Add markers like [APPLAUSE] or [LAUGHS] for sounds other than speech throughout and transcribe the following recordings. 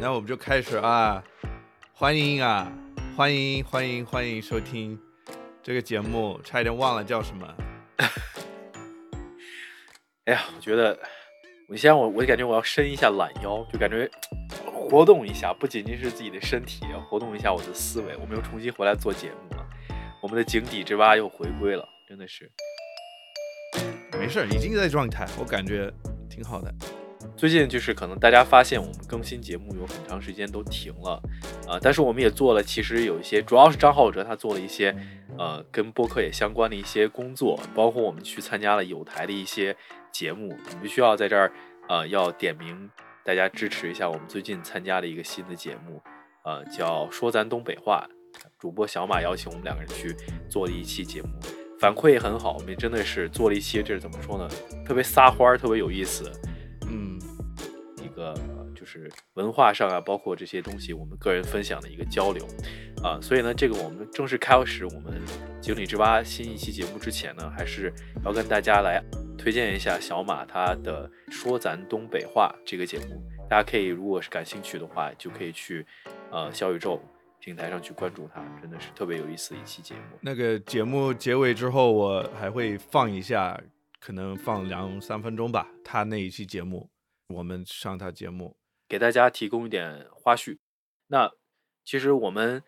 那我们就开始啊！欢迎啊，欢迎欢迎欢迎收听这个节目，差一点忘了叫什么。[LAUGHS] 哎呀，我觉得我先我我感觉我要伸一下懒腰，就感觉活动一下，不仅仅是自己的身体，要活动一下我的思维。我们又重新回来做节目了，我们的井底之蛙又回归了，真的是。没事儿，已经在状态，我感觉挺好的。最近就是可能大家发现我们更新节目有很长时间都停了，啊、但是我们也做了，其实有一些，主要是张浩哲他做了一些，呃，跟播客也相关的一些工作，包括我们去参加了有台的一些节目，我们需要在这儿，呃，要点名大家支持一下我们最近参加的一个新的节目，呃，叫说咱东北话，主播小马邀请我们两个人去做了一期节目。反馈也很好，我们也真的是做了一些，这是怎么说呢？特别撒欢儿，特别有意思。是文化上啊，包括这些东西，我们个人分享的一个交流啊，所以呢，这个我们正式开始我们井底之蛙新一期节目之前呢，还是要跟大家来推荐一下小马他的说咱东北话这个节目，大家可以如果是感兴趣的话，就可以去呃小宇宙平台上去关注他，真的是特别有意思的一期节目。那个节目结尾之后，我还会放一下，可能放两三分钟吧。他那一期节目，我们上他节目。给大家提供一点花絮。那其实我们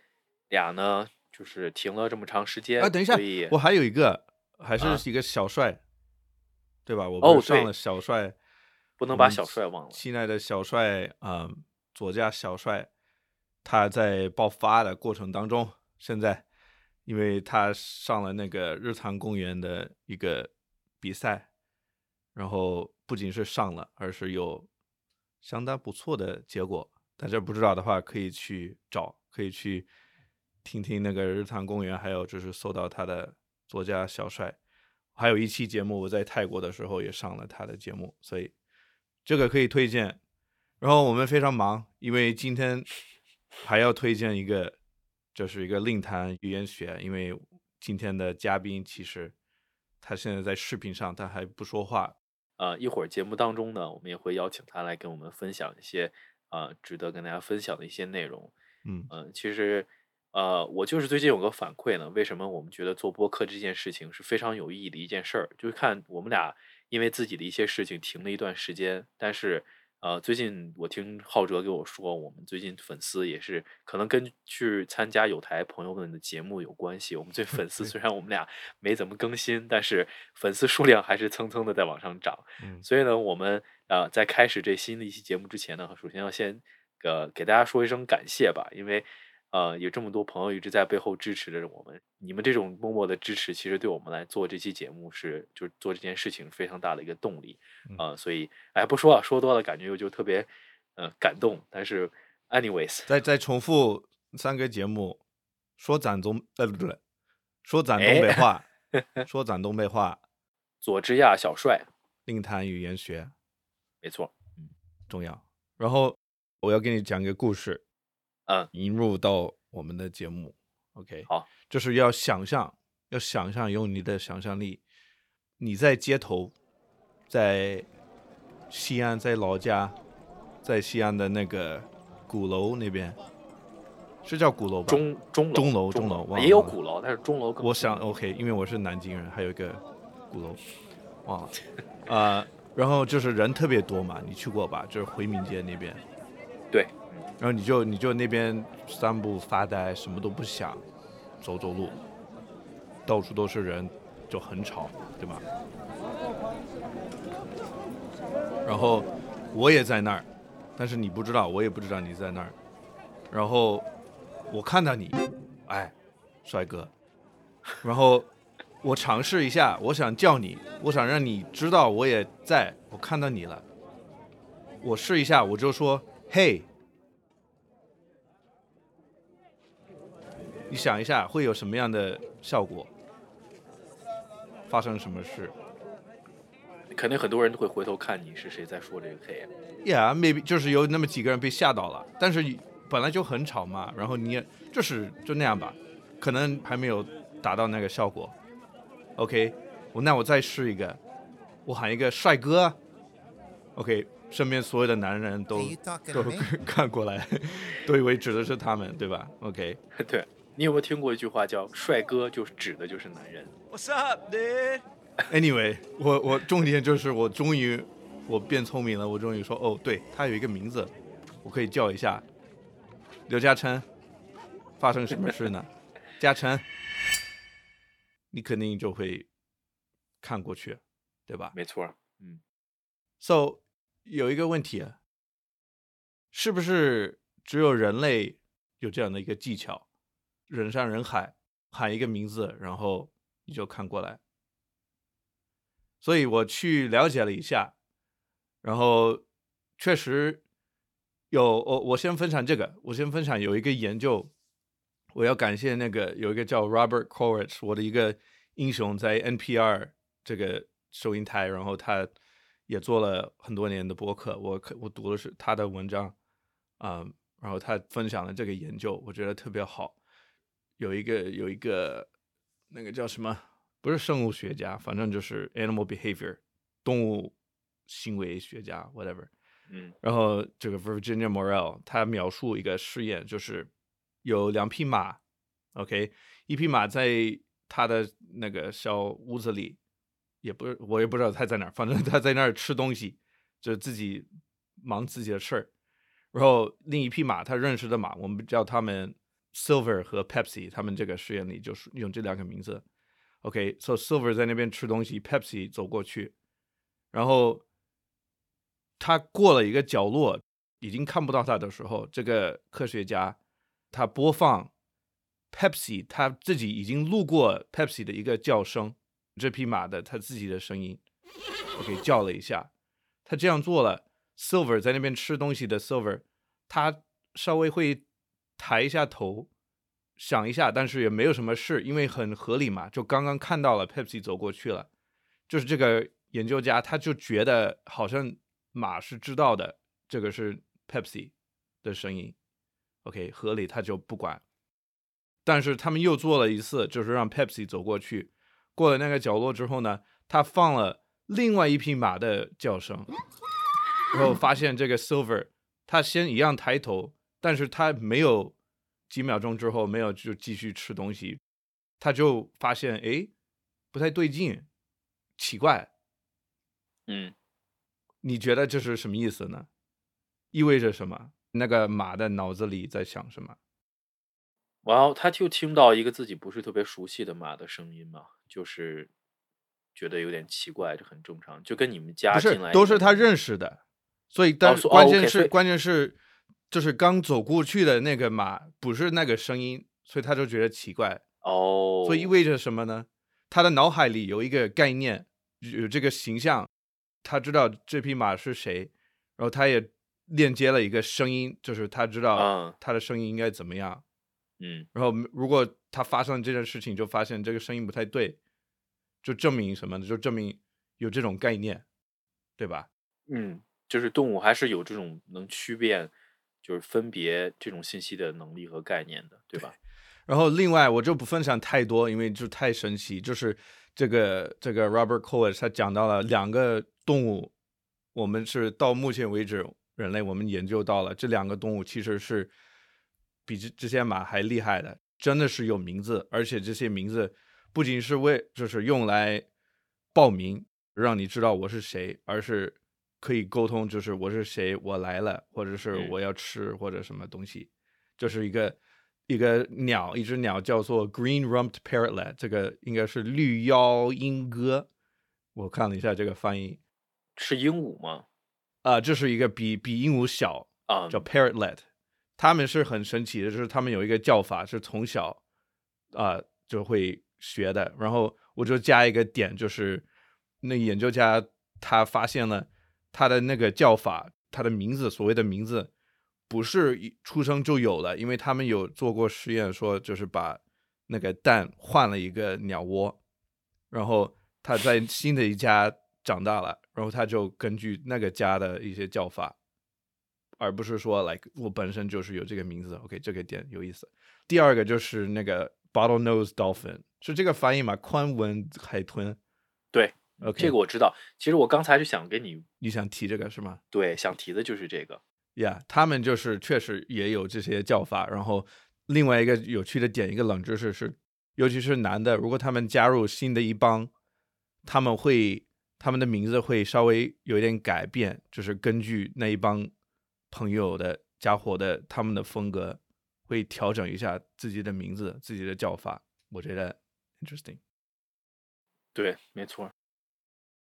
俩呢，就是停了这么长时间啊，等一下我还有一个，还啊是一个小帅，对吧？我哦对不上了小帅，不能把小帅忘了。亲爱的小帅，嗯，左家小帅，他在爆发的过程当中，现在因为他上了那个日坛公园的一个比赛，然后不仅是上了，而是有相当不错的结果。大家不知道的话，可以去找，可以去听听那个日坛公园，还有就是搜到他的作家小帅。还有一期节目，我在泰国的时候也上了他的节目，所以这个可以推荐。然后我们非常忙，因为今天还要推荐一个，就是一个令谈语言学，因为今天的嘉宾其实他现在在视频上，他还不说话。呃，一会儿节目当中呢，我们也会邀请他来跟我们分享一些呃值得跟大家分享的一些内容。嗯嗯、其实呃，我就是最近有个反馈呢，为什么我们觉得做播客这件事情是非常有意义的一件事儿？就是看我们俩因为自己的一些事情停了一段时间，但是呃，最近我听浩哲给我说，我们最近粉丝也是可能跟去参加有台朋友们的节目有关系。我们最 [LAUGHS] 粉丝虽然我们俩没怎么更新，但是粉丝数量还是蹭蹭的在往上涨。嗯所以呢，我们呃在开始这新的一期节目之前呢，首先要先呃给大家说一声感谢吧，因为呃有这么多朋友一直在背后支持着我们，你们这种默默的支持，其实对我们来做这期节目是就是做这件事情非常大的一个动力啊呃，所以哎不说了，说多了感觉又就特别呃感动，但是 anyways 再再重复三个节目，说咱中呃不对，说咱东哎北话，[LAUGHS] 说咱东北话，佐治亚小帅，令谈语言学没错，嗯重要。然后我要给你讲一个故事，嗯，引入到我们的节目。OK，好，就是要想象，要想象，用你的想象力，你在街头，在西安，在老家，在西安的那个鼓楼那边，是叫鼓楼吧？钟钟钟楼楼钟楼也有鼓楼，但是钟楼更我想 OK，因为我是南京人，还有一个鼓楼，忘了。[LAUGHS] 啊、然后就是人特别多嘛，你去过吧？就是回民街那边，对，然后你就你就那边散步发呆，什么都不想，走走路，到处都是人，就很吵，对吧？然后我也在那儿，但是你不知道，我也不知道你在那儿。然后我看到你，哎，帅哥，然后我尝试一下，我想叫你，我想让你知道我也在，我看到你了。我试一下，我就说嘿，你想一下会有什么样的效果？发生什么事肯定很多人都会回头看你是谁在说这个黑。？Yeah，maybe 就是有那么几个人被吓到了，但是本来就很吵嘛，然后你也就是就那样吧，可能还没有达到那个效果。OK，我那我再试一个，我喊一个帅哥，OK，身边所有的男人都都看过来，[LAUGHS] 都以为指的是他们，对吧？OK，[LAUGHS] 对你有没有听过一句话叫“帅哥”，就指的就是男人。What's up, dude? Anyway，我我重点就是我终于我变聪明了，我终于说哦，对他有一个名字，我可以叫一下刘嘉诚。发生什么事呢？嘉诚，你肯定就会看过去，对吧没错，嗯，？So 有一个问题啊，是不是只有人类有这样的一个技巧，人山人海喊一个名字，然后你就看过来？所以我去了解了一下，然后确实有我我先分享这个，我先分享有一个研究，我要感谢那个有一个叫 Robert Koretz，我的一个英雄，在 NPR 这个收银台，然后他也做了很多年的播客，我我读的是他的文章，啊、然后他分享了这个研究，我觉得特别好。有一个有一个那个叫什么，不是生物学家，反正就是 animal behavior 动物行为学家 whatever。嗯然后这个 Virginia Morell 他描述一个试验，就是有两匹马，OK，一匹马在他的那个小屋子里，也不是我也不知道他在哪儿，反正他在那儿吃东西，就自己忙自己的事儿。然后另一匹马，他认识的马，我们叫他们 Silver 和 Pepsi，他们这个实验里就是用这两个名字。OK，so、Silver 在那边吃东西，Pepsi 走过去，然后他过了一个角落，已经看不到他的时候，这个科学家他播放 Pepsi 他自己已经录过 Pepsi 的一个叫声，这匹马的他自己的声音，OK 叫了一下，他这样做了，Silver 在那边吃东西的 Silver，他稍微会抬一下头，想一下，但是也没有什么事，因为很合理嘛，就刚刚看到了 Pepsi 走过去了，就是这个研究家他就觉得好像马是知道的，这个是 Pepsi 的声音，OK 合理，他就不管。但是他们又做了一次，就是让 Pepsi 走过去，过了那个角落之后呢，他放了另外一匹马的叫声，然后发现这个 Silver 他先一样抬头，但是他没有几秒钟之后没有就继续吃东西，他就发现哎不太对劲，奇怪，嗯，你觉得这是什么意思呢？意味着什么？那个马的脑子里在想什么？然后他就听到一个自己不是特别熟悉的马的声音嘛，就是觉得有点奇怪，这很正常，就跟你们家不是进来，都是他认识的，所以但关键是、关键是就是刚走过去的那个马不是那个声音，所以他就觉得奇怪。哦，所以意味着什么呢？他的脑海里有一个概念，有这个形象，他知道这匹马是谁，然后他也链接了一个声音，就是他知道嗯他的声音应该怎么样。嗯然后如果他发生这件事情，就发现这个声音不太对，就证明什么呢？就证明有这种概念，对吧？嗯，就是动物还是有这种能区辨，就是分别这种信息的能力和概念的，对吧？然后另外我就不分享太多，因为就太神奇。就是这个这个 Robert Koch 他讲到了两个动物，我们是到目前为止人类我们研究到了这两个动物其实是比这这些马还厉害的，真的是有名字，而且这些名字不仅是为就是用来报名让你知道我是谁，而是可以沟通，就是我是谁，我来了，或者是嗯我要吃或者什么东西，就是一个一个鸟，一只鸟叫做 Green Rumped Parrotlet，这个应该是绿腰鹦哥。我看了一下这个翻译，是鹦鹉吗？啊、这是一个比比鹦鹉小，啊，叫 Parrotlet。他们是很神奇的，就是他们有一个叫法是从小啊、就会学的。然后我就加一个点，就是那研究家他发现了他的那个叫法，他的名字所谓的名字不是一出生就有了，因为他们有做过实验，说就是把那个蛋换了一个鸟窝，然后他在 [LAUGHS] 新的一家长大了，然后他就根据那个家的一些叫法。而不是说，like 我本身就是有这个名字，OK，这个点有意思。第二个就是那个 bottlenose dolphin，是这个翻译吗？宽吻海豚。OK，这个我知道。其实我刚才就想跟你你想提这个是吗对想提的就是这个。？Yeah，他们就是确实也有这些叫法。然后另外一个有趣的点，一个冷知识是，尤其是男的，如果他们加入新的一帮，他们会他们的名字会稍微有一点改变，就是根据那一帮朋友的家伙的他们的风格，会调整一下自己的名字、自己的叫法。我觉得 interesting。对，没错。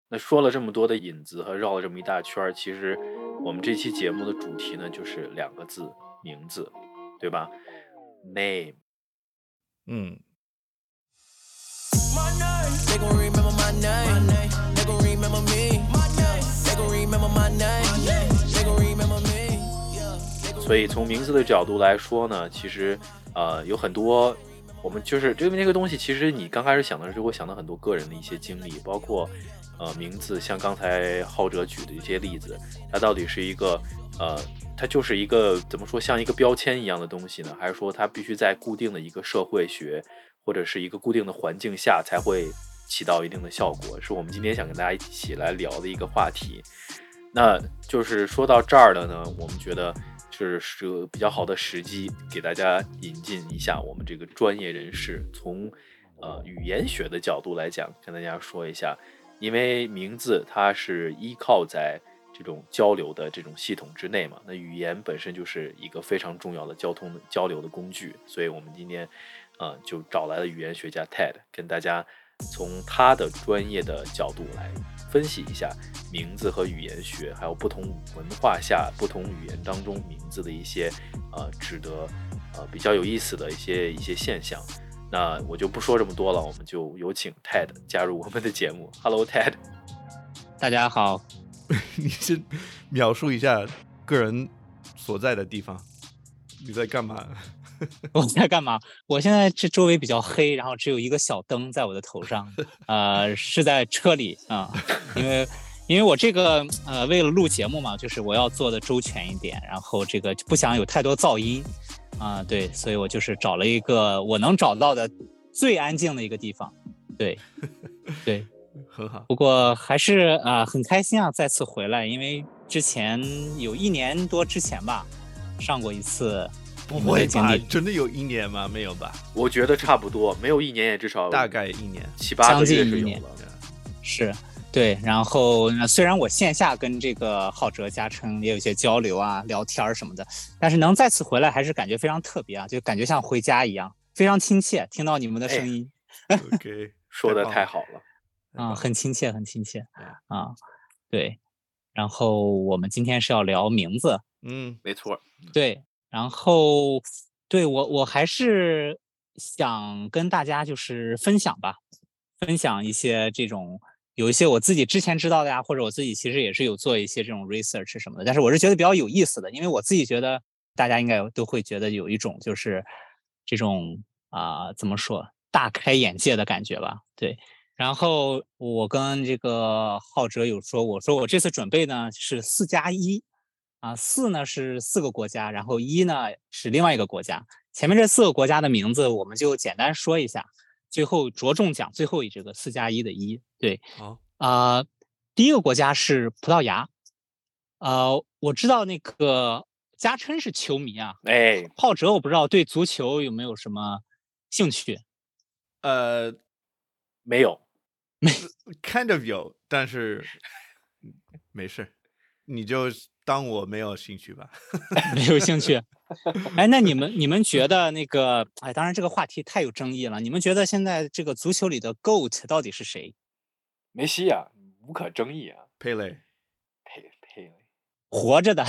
那说了这么多的引子和绕了这么一大圈，其实我们这期节目的主题呢，就是两个字，名字，对吧？Name，嗯。所以从名字的角度来说呢，其实，呃，有很多，我们就是因为那个东西，其实你刚开始想的时候，会想到很多个人的一些经历，包括呃名字，像刚才浩哲举的一些例子，它到底是一个呃，它就是一个怎么说，像一个标签一样的东西呢？还是说它必须在固定的一个社会学或者是一个固定的环境下才会起到一定的效果？是我们今天想跟大家一起来聊的一个话题。那就是说到这儿了呢，我们觉得是是个比较好的时机，给大家引进一下我们这个专业人士，从呃语言学的角度来讲，跟大家说一下，因为名字它是依靠在这种交流的这种系统之内嘛，那语言本身就是一个非常重要的交通的交流的工具，所以我们今天呃就找来了语言学家 Ted，跟大家从他的专业的角度来分析一下名字和语言学，还有不同文化下、不同语言当中名字的一些呃值得呃比较有意思的一些一些现象。那我就不说这么多了，我们就有请 Ted 加入我们的节目。Hello Ted，大家好，[LAUGHS] 你先描述一下个人所在的地方，你在干嘛？[LAUGHS] 我在干嘛？我现在这周围比较黑，然后只有一个小灯在我的头上，呃，是在车里啊、因为因为我这个呃为了录节目嘛，就是我要做的周全一点，然后这个不想有太多噪音啊、对，所以我就是找了一个我能找到的最安静的一个地方，对 [LAUGHS] 对，很好。不过还是啊、很开心啊，再次回来，因为之前有一年多之前吧，上过一次不会吧？真的有一年吗？没有吧？我觉得差不多，没有一年也至少大概一年。七八个将近月是有一年了。是对，然后呃虽然我线下跟这个浩哲、嘉诚也有一些交流啊、聊天儿什么的，但是能再次回来，还是感觉非常特别啊，就感觉像回家一样，非常亲切。听到你们的声音 OK，[LAUGHS] 说的太好了。啊、很亲切，很亲切嗯啊。对，然后我们今天是要聊名字，嗯没错，对，然后对我我还是想跟大家就是分享吧，分享一些这种有一些我自己之前知道的呀，或者我自己其实也是有做一些这种 research 什么的，但是我是觉得比较有意思的，因为我自己觉得大家应该都会觉得有一种就是这种啊、怎么说大开眼界的感觉吧，对。然后我跟这个浩哲有说，我说我这次准备呢是四加一，啊，四呢是四个国家，然后一呢是另外一个国家。前面这四个国家的名字我们就简单说一下，最后着重讲最后一这个四加一的一。对，好，啊、第一个国家是葡萄牙，呃，我知道那个嘉琛是球迷啊，哎，浩哲我不知道对足球有没有什么兴趣？呃没有，，kind of 有，但是嗯没事，你就当我没有兴趣吧。[LAUGHS] 没有兴趣。哎，那你们你们觉得那个，哎，当然这个话题太有争议了。你们觉得现在这个足球里的 GOAT 到底是谁？梅西啊，无可争议啊，佩雷佩佩雷。活着的，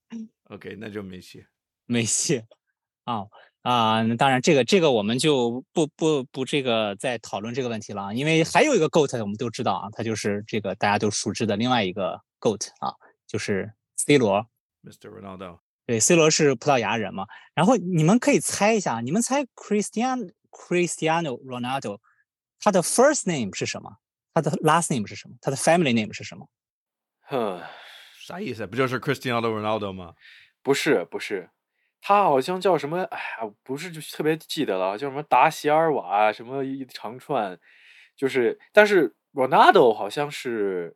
[LAUGHS] OK，那就梅西。梅西啊啊，那当然这个这个我们就不不不这个再讨论这个问题了啊，因为还有一个 GOAT 我们都知道啊，他就是这个大家都熟知的另外一个 GOAT 啊，就是 C 罗。Mr. Ronaldo，对，C 罗是葡萄牙人嘛，然后你们可以猜一下，你们猜 Cristiano Cristiano Ronaldo 他的 first name 是什么？他的 last name 是什么？他的 family name 是什么？哼，啥意思？不就是 Cristiano Ronaldo 吗？不是不是，他好像叫什么？哎呀，不是就特别记得了，叫什么达席尔瓦什么一长串，就是，但是 Ronaldo 好像是，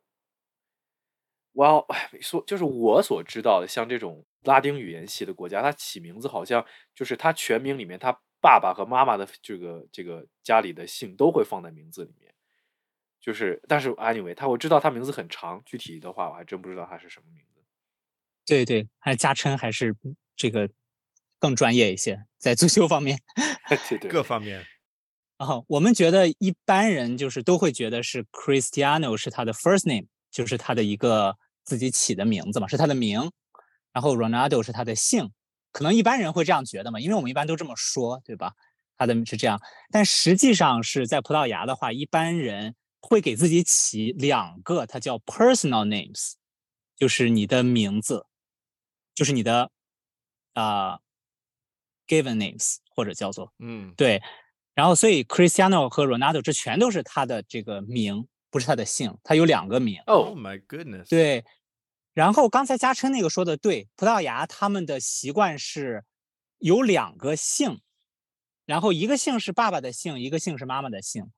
我哎说就是我所知道的，像这种拉丁语言系的国家，它起名字好像就是它全名里面他爸爸和妈妈的这个这个家里的姓都会放在名字里面。就是，但是 anyway，他我知道他名字很长，具体的话我还真不知道他是什么名字。对对，还是加称还是这个更专业一些，在足球方面。[LAUGHS] 对对，各方面。啊，我们觉得一般人就是都会觉得是 Cristiano 是他的 first name，就是他的一个自己起的名字嘛，是他的名。然后 Ronaldo 是他的姓，可能一般人会这样觉得嘛，因为我们一般都这么说，对吧？他的是这样，但实际上是在葡萄牙的话，一般人会给自己起两个，它叫 personal names，就是你的名字，就是你的啊、呃 given names 或者叫做嗯，对，然后所以 Cristiano 和 Ronaldo 这全都是他的这个名，不是他的姓，他有两个名。Oh 哦，my goodness。，对，然后刚才嘉琛那个说的对，葡萄牙他们的习惯是有两个姓，然后一个姓是爸爸的姓，一个姓是妈妈的姓，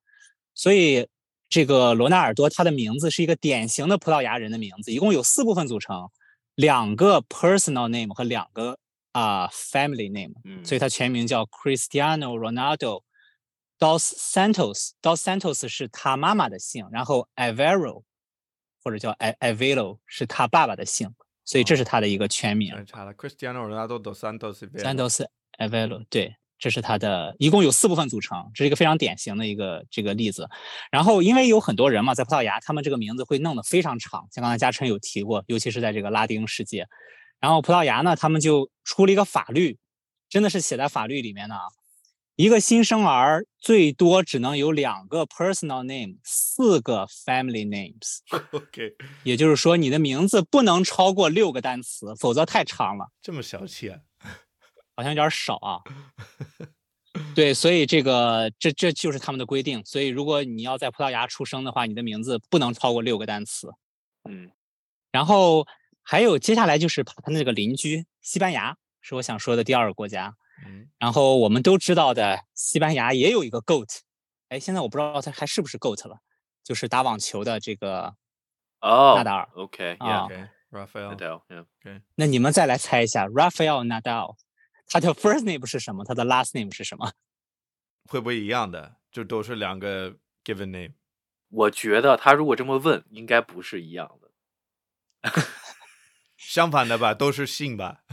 所以这个罗纳尔多他的名字是一个典型的葡萄牙人的名字，一共有四部分组成，两个 personal name 和两个啊、family name，嗯，所以他全名叫 Cristiano Ronaldo dos Santos。dos Santos 是他妈妈的姓，然后 Avero 或者叫 A- Avelo 是他爸爸的姓，所以这是他的一个全名。太差了。Cristiano Ronaldo dos Santos Santos Avelo，对，这是他的，一共有四部分组成，这是一个非常典型的一个这个例子。然后，因为有很多人嘛，在葡萄牙，他们这个名字会弄得非常长，像刚才嘉琛有提过，尤其是在这个拉丁世界。然后葡萄牙呢，他们就出了一个法律，真的是写在法律里面的啊。一个新生儿最多只能有两个 personal name，四个 family names，OK，[LAUGHS] 也就是说你的名字不能超过六个单词，否则太长了。这么小气啊？好像有点儿少啊。[LAUGHS] 对，所以这个这这就是他们的规定。所以如果你要在葡萄牙出生的话，你的名字不能超过六个单词。嗯然后还有接下来就是他那个邻居西班牙，是我想说的第二个国家。嗯，然后我们都知道的，西班牙也有一个 GOAT，哎，现在我不知道他还是不是 GOAT 了，就是打网球的这个哦，纳达尔。，OK，Yeah，啊 OK，Rafael，Nadal，yeah，那你们再来猜一下，Rafael Nadal，他的 first name 是什么？他的 last name 是什么？会不会一样的？就都是两个 given name。我觉得他如果这么问，应该不是一样的。[LAUGHS] 相反的吧，都是姓吧？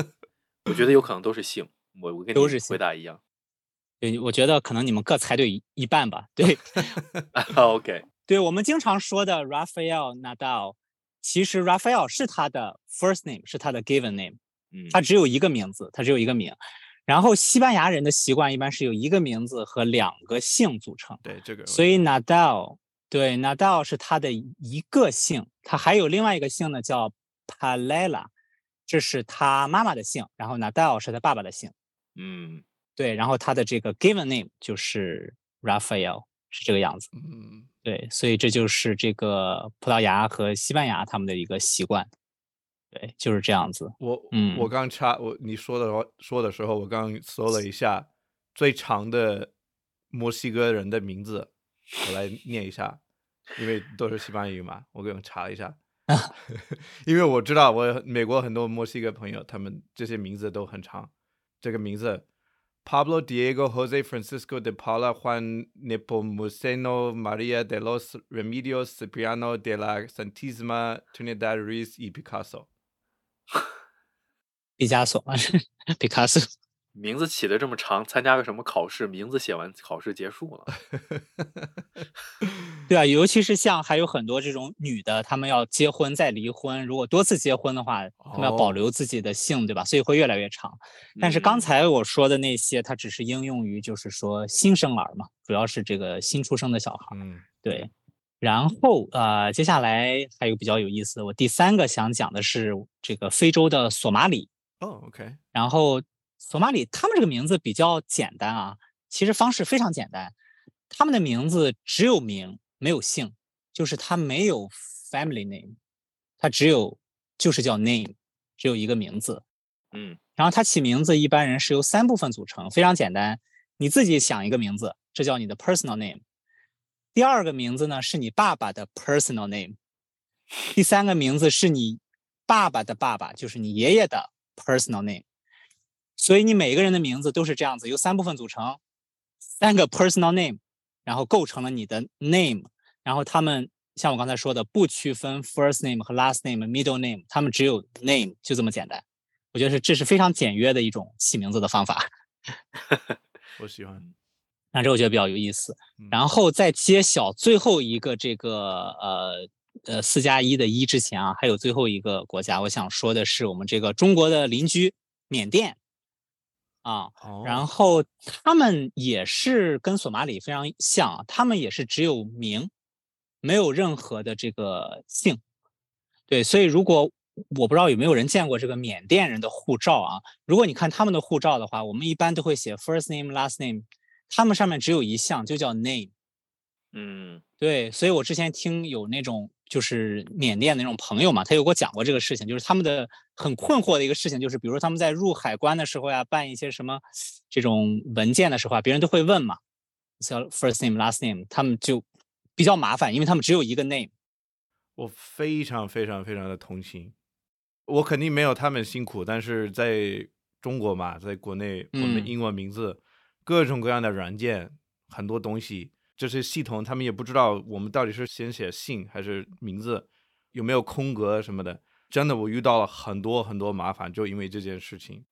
[LAUGHS] 我觉得有可能都是姓，我我跟你都是回答一样。对，我觉得可能你们各猜对一一半吧。对，[LAUGHS] OK，对我们经常说的 Rafael Nadal，其实 Rafael 是他的 first name，是他的 given name，嗯，他只有一个名字，他只有一个名。然后西班牙人的习惯一般是由一个名字和两个姓组成，对，这个。所以 Nadal 对 Nadal 是他的一个姓，他还有另外一个姓呢叫 Palela，这是他妈妈的姓，然后 Nadal 是他爸爸的姓。嗯对，然后他的这个 given name 就是 Raphael，是这个样子。嗯，对，所以这就是这个葡萄牙和西班牙他们的一个习惯。对，就是这样子。我嗯我刚查我你说的话说的时候，我刚搜了一下最长的墨西哥人的名字，我来念一下，因为都是西班牙语嘛，我给你查了一下。[LAUGHS] [LAUGHS] 因为我知道我美国很多墨西哥朋友，他们这些名字都很长。这个名字：Pablo Diego Jose Francisco de Paula Juan Nepomuceno Maria de los Remedios Cipriano de la Santísima Trinidad Ruiz y Picasso。毕加索嘛，毕卡索。名字起的这么长，参加个什么考试，名字写完，考试结束了。[LAUGHS] 对啊，尤其是像还有很多这种女的，她们要结婚再离婚，如果多次结婚的话，她们要保哦留自己的姓，对吧？所以会越来越长。但是刚嗯才我说的那些，它只是应用于就是说新生儿嘛，主要是这个新出生的小孩儿。嗯对，然后呃，接下来还有比较有意思的，我第三个想讲的是这个非洲的索马里。哦，OK，然后索马里他们这个名字比较简单啊，其实方式非常简单，他们的名字只有名没有姓，就是他没有 family name，他只有就是叫 name，只有一个名字。嗯然后他起名字一般人是由三部分组成，非常简单，你自己想一个名字，这叫你的 personal name。第二个名字呢是你爸爸的 personal name，第三个名字是你爸爸的爸爸，就是你爷爷的 personal name。所以你每一个人的名字都是这样子，由三部分组成，三个 personal name，然后构成了你的 name。然后他们像我刚才说的，不区分 first name 和 last name、middle name，他们只有 name，就这么简单。我觉得是这是非常简约的一种起名字的方法。[LAUGHS] 我喜欢。[LAUGHS] 那这我觉得比较有意思。嗯然后在揭晓最后一个这个呃呃四加一的一之前啊，还有最后一个国家，我想说的是我们这个中国的邻居缅甸啊，然哦后他们也是跟索马里非常像啊，他们也是只有名，没有任何的这个姓。对，所以如果我不知道有没有人见过这个缅甸人的护照啊，如果你看他们的护照的话，我们一般都会写 first name last name，他们上面只有一项，就叫 name。嗯对，所以我之前听有那种就是缅甸的那种朋友嘛，他有给我讲过这个事情，就是他们的很困惑的一个事情，就是比如说他们在入海关的时候呀，办一些什么这种文件的时候啊，别人都会问嘛，叫 first name last name，他们就比较麻烦，因为他们只有一个 name。我非常非常非常的同情，我肯定没有他们辛苦，但是在中国嘛，在国内，我们嗯英文名字、各种各样的软件，很多东西，这些系统他们也不知道我们到底是先写姓还是名字，有没有空格什么的。真的，我遇到了很多很多麻烦，就因为这件事情，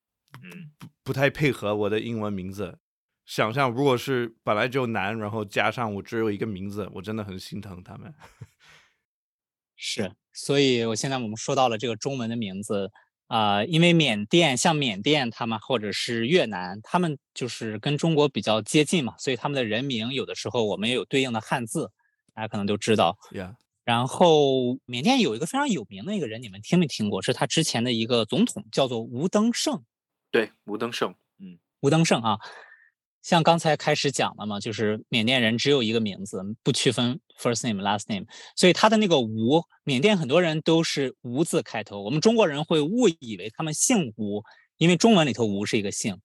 不不太配合我的英文名字。想象如果是本来就难，然后加上我只有一个名字，我真的很心疼他们。[LAUGHS] 是，所以我现在我们说到了这个中文的名字，啊、因为缅甸像缅甸他们或者是越南，他们就是跟中国比较接近嘛，所以他们的人名有的时候我们也有对应的汉字，大家可能都知道。呀、然后缅甸有一个非常有名的一个人，你们听没听过？是他之前的一个总统，叫做吴登盛。对，吴登盛，嗯吴登盛啊，像刚才开始讲了嘛，就是缅甸人只有一个名字，不区分 first name last name，所以他的那个吴，缅甸很多人都是吴字开头，我们中国人会误以为他们姓吴，因为中文里头吴是一个姓，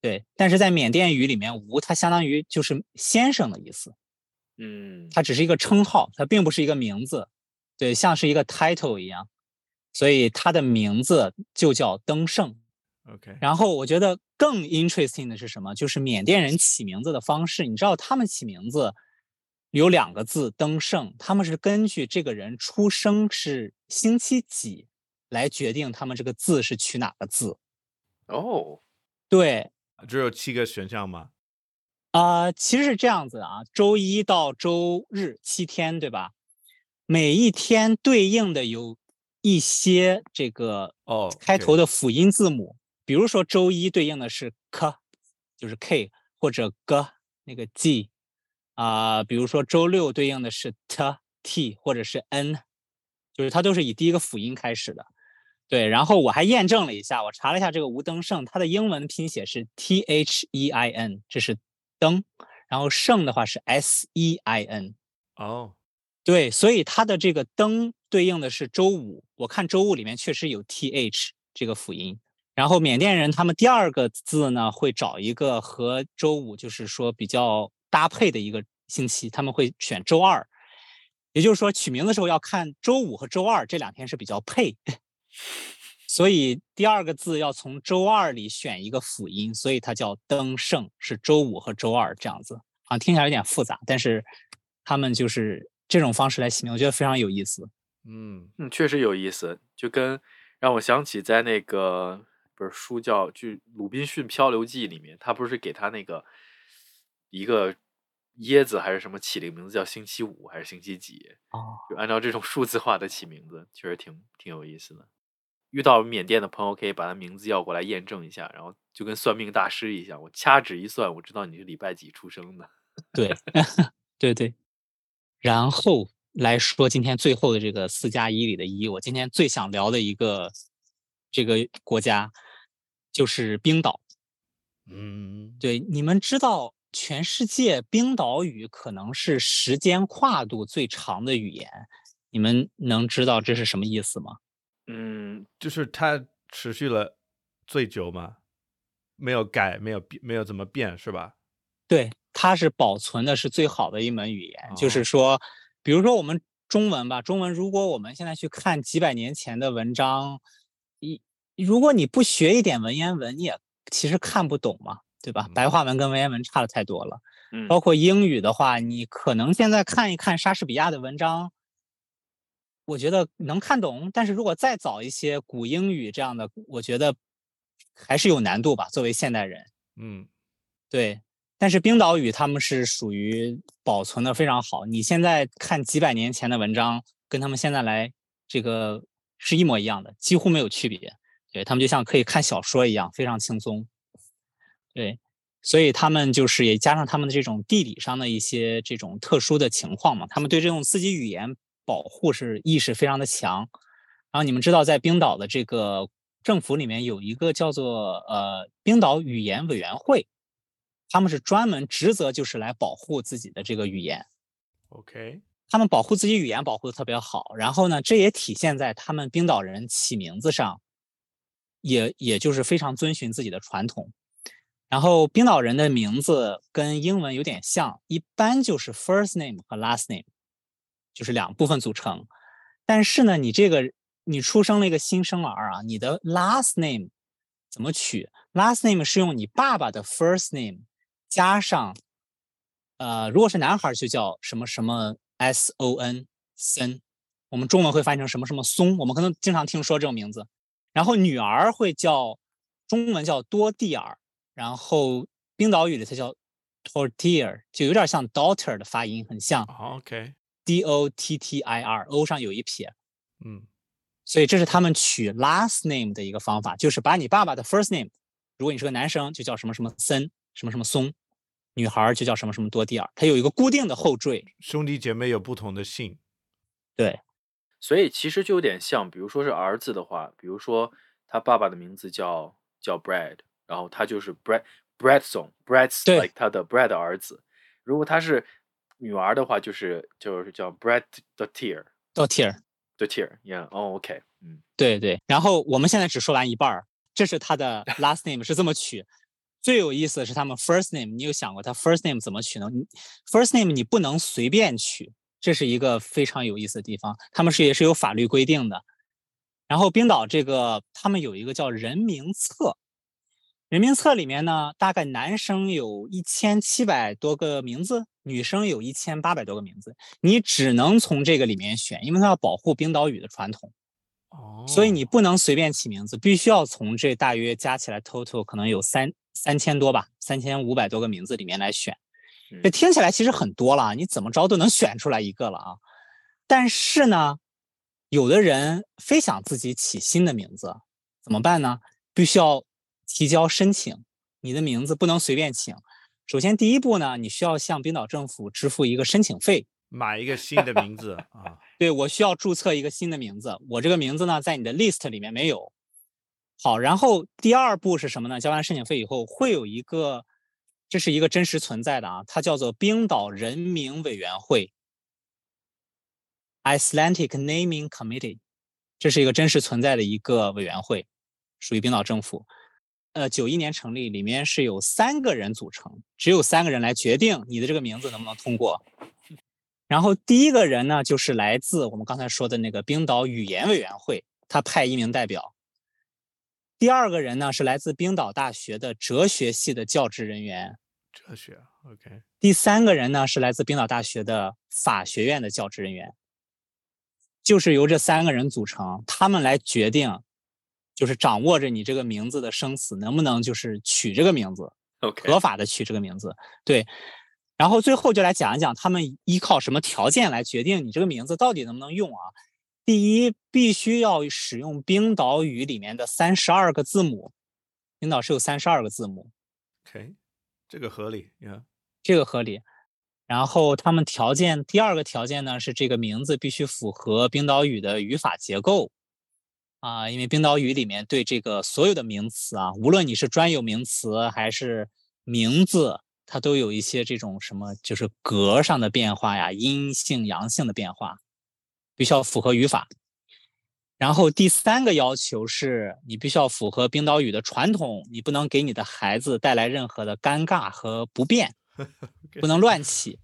对，但是在缅甸语里面，吴它相当于就是先生的意思，嗯。它只是一个称号，它并不是一个名字，对，像是一个 title 一样，所以他的名字就叫登盛。O k 然后我觉得更 interesting 的是什么？就是缅甸人起名字的方式。你知道他们起名字有两个字“登盛”，他们是根据这个人出生是星期几来决定他们这个字是取哪个字。哦，对，只有七个选项吗？啊、其实是这样子的啊，周一到周日七天，对吧？每一天对应的有一些这个哦开头的辅音字母，比如说周一对应的是 k，就是 k，或者 g 那个 g，啊、比如说周六对应的是 t t 或者是 n，就是它都是以第一个辅音开始的。对，然后我还验证了一下，我查了一下这个吴登盛，他的英文拼写是 t h e i n，这是登，然后盛的话是 s e i n。哦，对，所以它的这个登对应的是周五，我看周五里面确实有 th 这个辅音。然后缅甸人他们第二个字呢，会找一个和周五就是说比较搭配的一个星期，他们会选周二。也就是说，取名的时候要看周五和周二这两天是比较配，所以第二个字要从周二里选一个辅音，所以它叫登圣，是周五和周二这样子。啊，听起来有点复杂，但是他们就是这种方式来起名，我觉得非常有意思。嗯，嗯，确实有意思，就跟让我想起在那个不是书叫就《鲁滨逊漂流记》里面，他不是给他那个一个椰子还是什么起了个名字叫星期五还是星期几，哦，就按照这种数字化的起名字，确实挺挺有意思的。遇到缅甸的朋友，可以把他名字要过来验证一下，然后就跟算命大师一样，我掐指一算，我知道你是礼拜几出生的。[LAUGHS] 对，对对。然后来说今天最后的这个四加一里的一，我今天最想聊的一个这个国家就是冰岛。嗯，对，你们知道全世界冰岛语可能是时间跨度最长的语言，你们能知道这是什么意思吗？嗯，就是它持续了最久嘛，没有改，没有变，没有怎么变，是吧？对，它是保存的是最好的一门语言。就是哦说，比如说我们中文吧，中文如果我们现在去看几百年前的文章，一如果你不学一点文言文，你也其实看不懂嘛，对吧？嗯白话文跟文言文差的太多了。嗯包括英语的话，你可能现在看一看莎士比亚的文章，我觉得能看懂。但是如果再早一些古英语这样的，我觉得还是有难度吧。作为现代人，嗯对。但是冰岛语他们是属于保存的非常好。你现在看几百年前的文章，跟他们现在来这个是一模一样的，几乎没有区别。对他们就像可以看小说一样，非常轻松。对，所以他们就是也加上他们的这种地理上的一些这种特殊的情况嘛，他们对这种自己语言保护是意识非常的强。然后你们知道，在冰岛的这个政府里面有一个叫做呃冰岛语言委员会，他们是专门职责就是来保护自己的这个语言。，OK，他们保护自己语言保护的特别好，然后呢，这也体现在他们冰岛人起名字上，也也就是非常遵循自己的传统。然后冰岛人的名字跟英文有点像，一般就是 first name 和 last name，就是两部分组成。但是呢，你这个你出生了一个新生儿啊，你的 last name 怎么取？last name 是用你爸爸的 first name 加上，呃，如果是男孩就叫什么什么 S O N 森，我们中文会翻译成什么什么松，我们可能经常听说这种名字。然后女儿会叫中文叫多蒂尔，然后冰岛语里它叫 tortier，就有点像 daughter 的发音，很像，OK，D O T T I R，O 上有一撇。嗯所以这是他们取 last name 的一个方法，就是把你爸爸的 first name，如果你是个男生，就叫什么什么森，什么什么松；女孩儿就叫什么什么多蒂尔，它有一个固定的后缀。兄弟姐妹有不同的姓，对，所以其实就有点像，比如说是儿子的话，比如说他爸爸的名字叫叫 Brad，然后他就是 Brad Bradson Brad's 对 like 他的 Brad 的儿子。如果他是女儿的话，就是就是叫 Brad 的尔。的 Tier，yeah，哦，OK，嗯对对，然后我们现在只说完一半儿，这是他的 last name 是这么取。最有意思的是他们 first name，你有想过他 first name 怎么取呢？你 first name 你不能随便取，这是一个非常有意思的地方。他们是也是有法律规定的。然后冰岛这个他们有一个叫人名册，人名册里面呢，大概男生有一千七百多个名字，女生有一千八百多个名字，你只能从这个里面选，因为它要保护冰岛语的传统。哦，所以你不能随便起名字，必须要从这大约加起来 total 可能有三三千多吧，三千五百多个名字里面来选。这嗯听起来其实很多了啊，你怎么着都能选出来一个了啊。但是呢，有的人非想自己起新的名字，怎么办呢？必须要提交申请，你的名字不能随便请。首先第一步呢，你需要向冰岛政府支付一个申请费，买一个新的名字啊，[LAUGHS] 对我需要注册一个新的名字，我这个名字呢在你的 list 里面没有。好，然后第二步是什么呢？交完申请费以后，会有一个，这是一个真实存在的啊，它叫做冰岛人名委员会 （Icelandic Naming Committee），这是一个真实存在的一个委员会，属于冰岛政府。呃，九一年成立，里面是有三个人组成，只有三个人来决定你的这个名字能不能通过。然后第一个人呢，就是来自我们刚才说的那个冰岛语言委员会，他派一名代表。第二个人呢，是来自冰岛大学的哲学系的教职人员。哲学，OK，第三个人呢，是来自冰岛大学的法学院的教职人员。就是由这三个人组成，他们来决定，就是掌握着你这个名字的生死，能不能就是取这个名字。，OK，合法的取这个名字，对。然后最后就来讲一讲他们依靠什么条件来决定你这个名字到底能不能用啊？第一，必须要使用冰岛语里面的三十二个字母，冰岛是有三十二个字母，OK，这个合理，Yeah，这个合理。然后他们条件第二个条件呢是这个名字必须符合冰岛语的语法结构啊，因为冰岛语里面对这个所有的名词啊，无论你是专有名词还是名字，它都有一些这种什么就是格上的变化呀，阴性阳性的变化，必须要符合语法。然后第三个要求是你必须要符合冰岛语的传统，你不能给你的孩子带来任何的尴尬和不便。[LAUGHS] 不能乱起。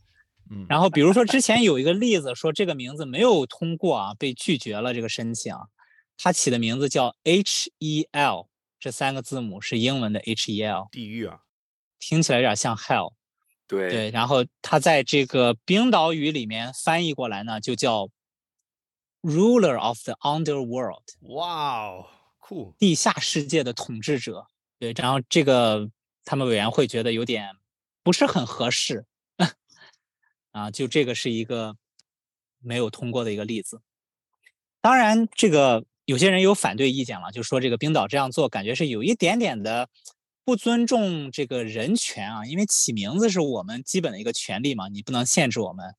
嗯，然后比如说之 [LAUGHS] 前有一个例子说这个名字没有通过啊，被拒绝了这个申请，他起的名字叫 H E L，这三个字母是英文的 H E L，地狱啊，听起来有点像 hell。对对，然后他在这个冰岛语里面翻译过来呢，就叫 ruler of the underworld，哇哦，酷，地下世界的统治者。对，然后这个他们委员会觉得有点不是很合适，[LAUGHS] 啊，就这个是一个没有通过的一个例子。当然，这个有些人有反对意见了，就说这个冰岛这样做感觉是有一点点的不尊重这个人权啊，因为起名字是我们基本的一个权利嘛，你不能限制我们。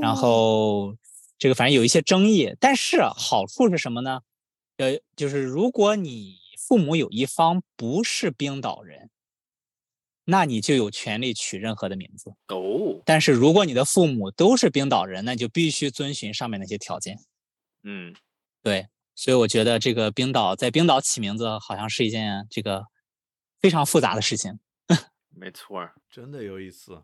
然后这个反正有一些争议，但是好处是什么呢？呃，就是如果你父母有一方不是冰岛人，那你就有权利取任何的名字。哦，但是如果你的父母都是冰岛人，那就必须遵循上面那些条件。嗯，对，所以我觉得这个冰岛在冰岛起名字好像是一件这个非常复杂的事情。[LAUGHS] 没错儿。真的有意思。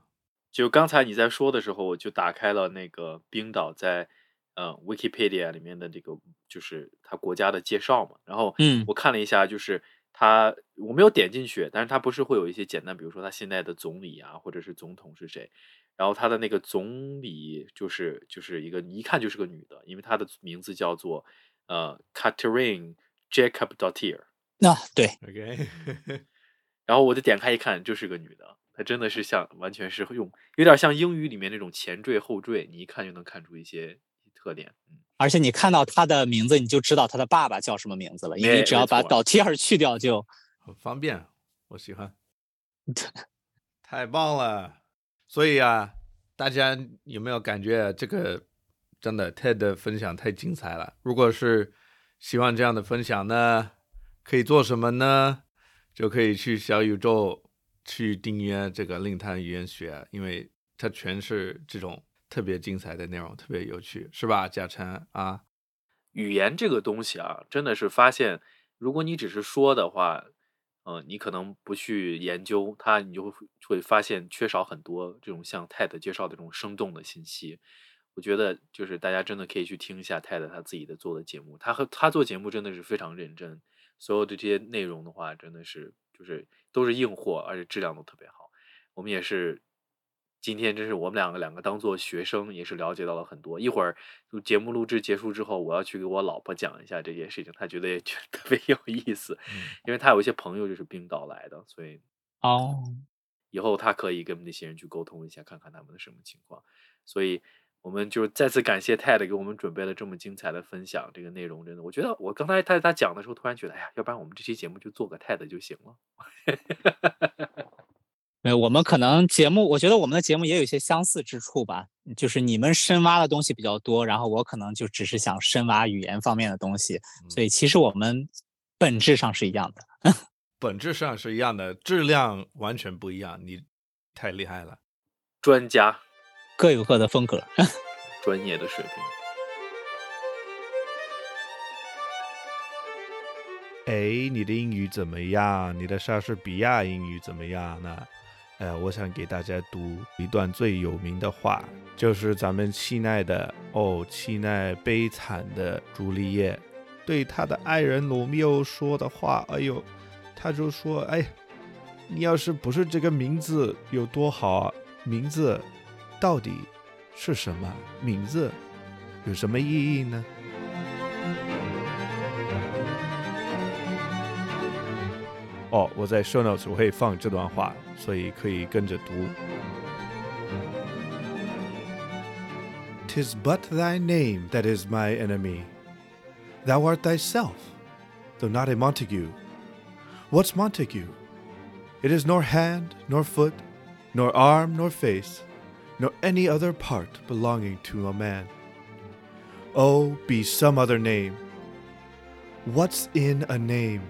就刚才你在说的时候，我就打开了那个冰岛在呃 Wikipedia 里面的这个就是它国家的介绍嘛，然后嗯我看了一下，就是它我没有点进去，但是它不是会有一些简单，比如说它现在的总理啊，或者是总统是谁，然后它的那个总理就是就是一个一看就是个女的，因为她的名字叫做呃 Catherine Jacob Dottir，那、对，OK，[LAUGHS] 然后我就点开一看，就是个女的，她真的是像完全是用有点像英语里面那种前缀后缀，你一看就能看出一些特点。嗯，而且你看到她的名字，你就知道她的爸爸叫什么名字了，因为你只要把没错导提尔去掉就，很方便，我喜欢，[LAUGHS] 太棒了。所以啊，大家有没有感觉这个真的 TED 的分享太精彩了？如果是希望这样的分享呢，可以做什么呢？就可以去小宇宙去订阅这个令谈语言学，因为它全是这种特别精彩的内容，特别有趣，是吧？嘉诚啊，语言这个东西啊，真的是发现，如果你只是说的话，嗯、你可能不去研究它，你就会会发现缺少很多这种像 TED 介绍的这种生动的信息。我觉得就是大家真的可以去听一下 TED 他自己的做的节目，他和他做节目真的是非常认真，所有的这些内容的话，真的是就是都是硬货，而且质量都特别好。我们也是今天真是我们两个两个当做学生，也是了解到了很多。一会儿就节目录制结束之后，我要去给我老婆讲一下这件事情，她觉得也觉得 [LAUGHS] 特别有意思，嗯因为她有一些朋友就是冰岛来的，所以哦，以后她可以跟那些人去沟通一下，看看他们的什么情况。所以我们就再次感谢 TED 给我们准备了这么精彩的分享，这个内容真的，我觉得我刚才他他讲的时候，突然觉得，哎呀，要不然我们这期节目就做个 TED 就行了。[LAUGHS] 没有，我们可能节目，我觉得我们的节目也有一些相似之处吧，就是你们深挖的东西比较多，然后我可能就只是想深挖语言方面的东西，所以其实我们本质上是一样的。[LAUGHS] 本质上是一样的，质量完全不一样。你太厉害了。专家各有各的风格。[LAUGHS] 专业的水平。哎，你的英语怎么样？你的莎士比亚英语怎么样呢？呃，我想给大家读一段最有名的话，就是咱们亲爱的哦，亲爱悲惨的朱丽叶对他的爱人罗密欧说的话。哎呦，他就说：“哎，你要是不是这个名字有多好啊？名字到底是什么？名字有什么意义呢？”哦，我在 show notes 我会放这段话，所以可以跟着读。Tis but thy name that is my enemy. Thou art thyself, though not a Montague. What's Montague? It is nor hand, nor foot, nor arm, nor face, nor any other part belonging to a man. Oh, be some other name. What's in a name?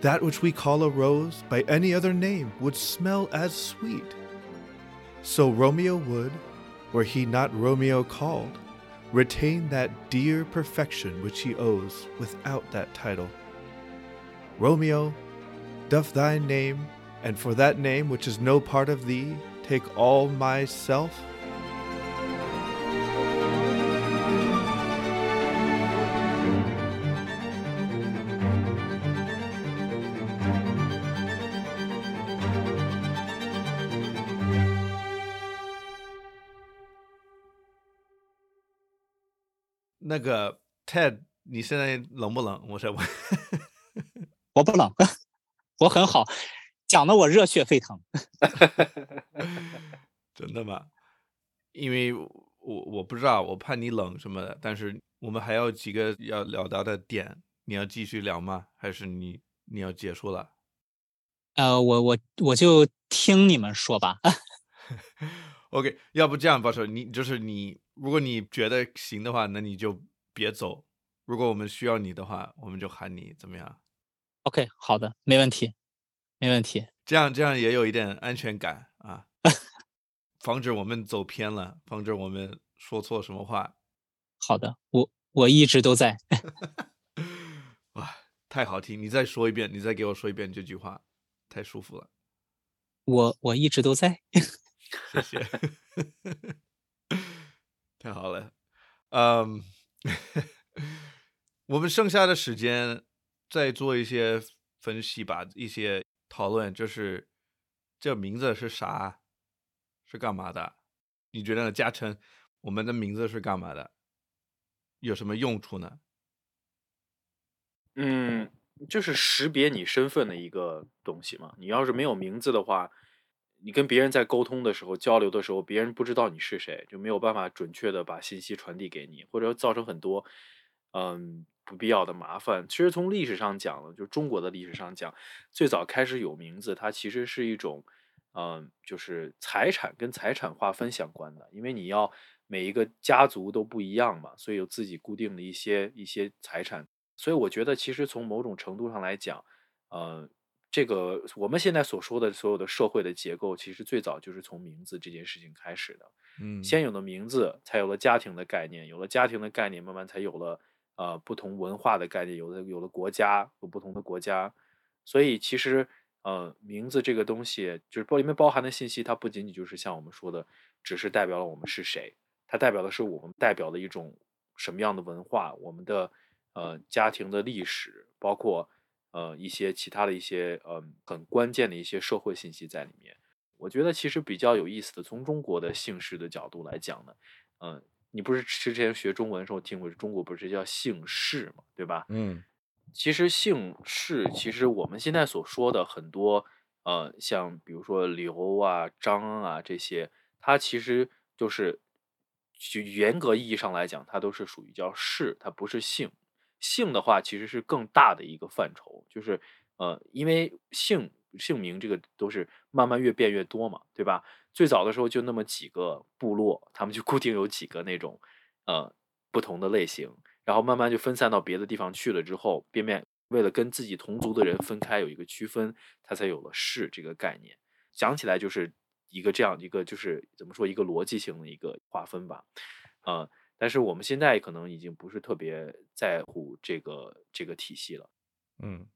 That which we call a rose by any other name would smell as sweet. So Romeo would, were he not Romeo called, retain that dear perfection which he owes without that title. Romeo, doth thy name, and for that name which is no part of thee, take all myself. 那个 Ted，你现在冷不冷？我说我。[LAUGHS] 我不冷，[LAUGHS] 我很好，讲的我热血沸腾。[LAUGHS] 真的吗？因为我我不知道，我怕你冷什么的。但是我们还有几个要聊到的点，你要继续聊吗？还是你你要结束了？呃，我我我就听你们说吧。[LAUGHS] OK，要不这样，保守你就是你，如果你觉得行的话，那你就别走。如果我们需要你的话，我们就喊你，怎么样？OK，好的，没问题，没问题。这样这样也有一点安全感啊，[LAUGHS] 防止我们走偏了，防止我们说错什么话。好的，我我一直都在。[LAUGHS] 哇，太好听！你再说一遍，你再给我说一遍这句话，太舒服了，我我一直都在。[LAUGHS] 谢谢，太好了。嗯，我们剩下的时间再做一些分析吧，一些讨论，就是这名字是啥，是干嘛的？你觉得呢，嘉诚？我们的名字是干嘛的？有什么用处呢？嗯，就是识别你身份的一个东西嘛。你要是没有名字的话，你跟别人在沟通的时候、交流的时候，别人不知道你是谁，就没有办法准确的把信息传递给你，或者造成很多嗯不必要的麻烦。其实从历史上讲呢，就中国的历史上讲，最早开始有名字，它其实是一种嗯，就是财产跟财产划分相关的，因为你要每一个家族都不一样嘛，所以有自己固定的一些一些财产。所以我觉得，其实从某种程度上来讲，呃，这个我们现在所说的所有的社会的结构，其实最早就是从名字这件事情开始的。嗯，先有了名字，才有了家庭的概念，有了家庭的概念，慢慢才有了呃不同文化的概念，有的有了国家，有不同的国家。所以其实呃名字这个东西，就是包里面包含的信息，它不仅仅就是像我们说的，只是代表了我们是谁，它代表的是我们代表的一种什么样的文化，我们的呃家庭的历史，包括呃一些其他的一些呃很关键的一些社会信息在里面。我觉得其实比较有意思的，从中国的姓氏的角度来讲呢，嗯、你不是之前学中文的时候听过，中国不是叫姓氏嘛，对吧？嗯其实姓氏，其实我们现在所说的很多，呃，像比如说刘啊、张啊这些，它其实就是，就严格意义上来讲，它都是属于叫氏，它不是姓。姓的话，其实是更大的一个范畴，就是呃，因为姓姓名这个都是慢慢越变越多嘛，对吧？最早的时候就那么几个部落，他们就固定有几个那种呃不同的类型，然后慢慢就分散到别的地方去了之后，变变为了跟自己同族的人分开有一个区分，他才有了氏这个概念。讲起来就是一个这样一个就是怎么说一个逻辑性的一个划分吧，呃，但是我们现在可能已经不是特别在乎这个这个体系了。嗯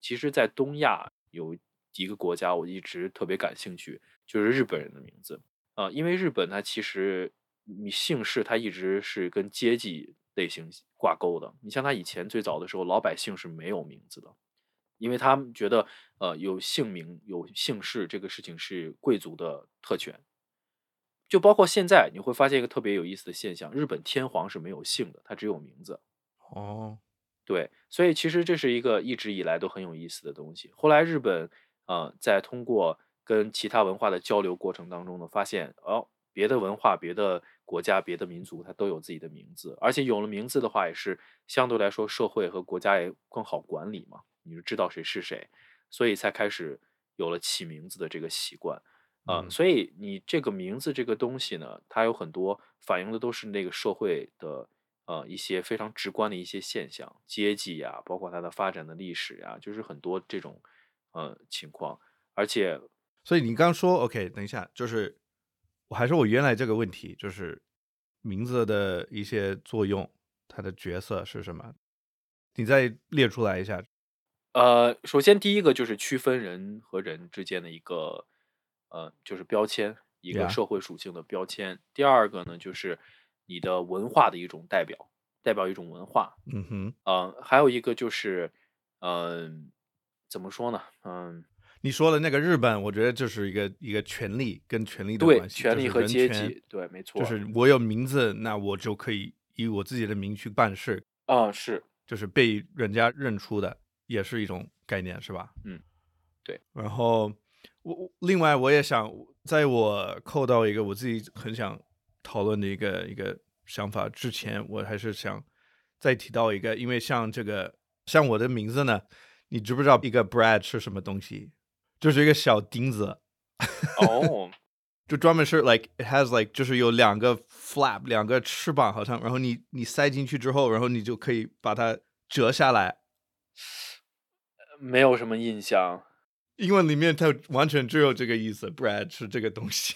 其实，在东亚有一个国家我一直特别感兴趣，就是日本人的名字。啊，因为日本它其实你姓氏它一直是跟阶级类型挂钩的。你像他以前最早的时候，老百姓是没有名字的，因为他们觉得呃有姓名有姓氏这个事情是贵族的特权。就包括现在，你会发现一个特别有意思的现象：日本天皇是没有姓的，他只有名字。哦对，所以其实这是一个一直以来都很有意思的东西。后来日本呃，在通过跟其他文化的交流过程当中呢，发现哦，别的文化、别的国家、别的民族，它都有自己的名字，而且有了名字的话，也是相对来说社会和国家也更好管理嘛，你就知道谁是谁，所以才开始有了起名字的这个习惯。啊、嗯所以你这个名字这个东西呢，它有很多反映的都是那个社会的呃一些非常直观的一些现象，阶级呀，包括它的发展的历史呀，就是很多这种呃情况。而且所以你刚说 OK，等一下，就是我还是我原来这个问题，就是名字的一些作用，它的角色是什么？你再列出来一下。呃，首先第一个就是区分人和人之间的一个呃，就是标签，一个社会属性的标签。第二个呢，就是你的文化的一种代表，代表一种文化。嗯哼，呃，还有一个就是，嗯、怎么说呢？嗯、你说的那个日本，我觉得就是一个一个权利跟权利的，关系，权就是人力和阶级，对，没错，就是我有名字，那我就可以以我自己的名去办事，啊、是，就是被人家认出的，也是一种概念，是吧？嗯，对。然后我我另外我也想，在我扣到一个我自己很想讨论的一个一个想法之前，我还是想再提到一个，因为像这个像我的名字呢，你知不知道一个 Brad 是什么东西？就是一个小钉子。哦，[LAUGHS] 就专门是 like it has like 就是有两个 flap 两个翅膀好像，然后你你塞进去之后，然后你就可以把它折下来。没有什么印象。英文里面它完全只有这个意思，Brad 是这个东西。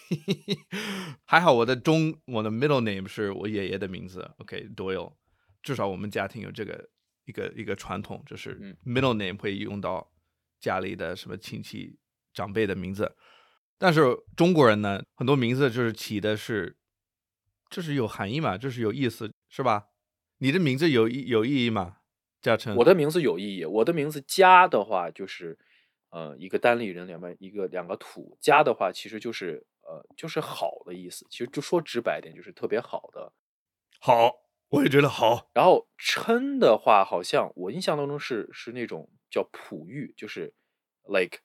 [LAUGHS] 还好我的中我的 middle name 是我爷爷的名字，OK，Doyle、至少我们家庭有这个一个一个传统，就是嗯 middle name 会用到家里的什么亲戚长辈的名字。但是中国人呢，很多名字就是起的是，就是有含义嘛，就是有意思，是吧？你的名字有意有意义吗？嘉诚，我的名字有意义，我的名字家的话就是，呃，一个单立人两边一个两个土，家的话其实就是呃就是好的意思，其实就说直白一点就是特别好的。好，我也觉得好。然后琛的话，好像我印象当中是是那种叫璞玉，就是 like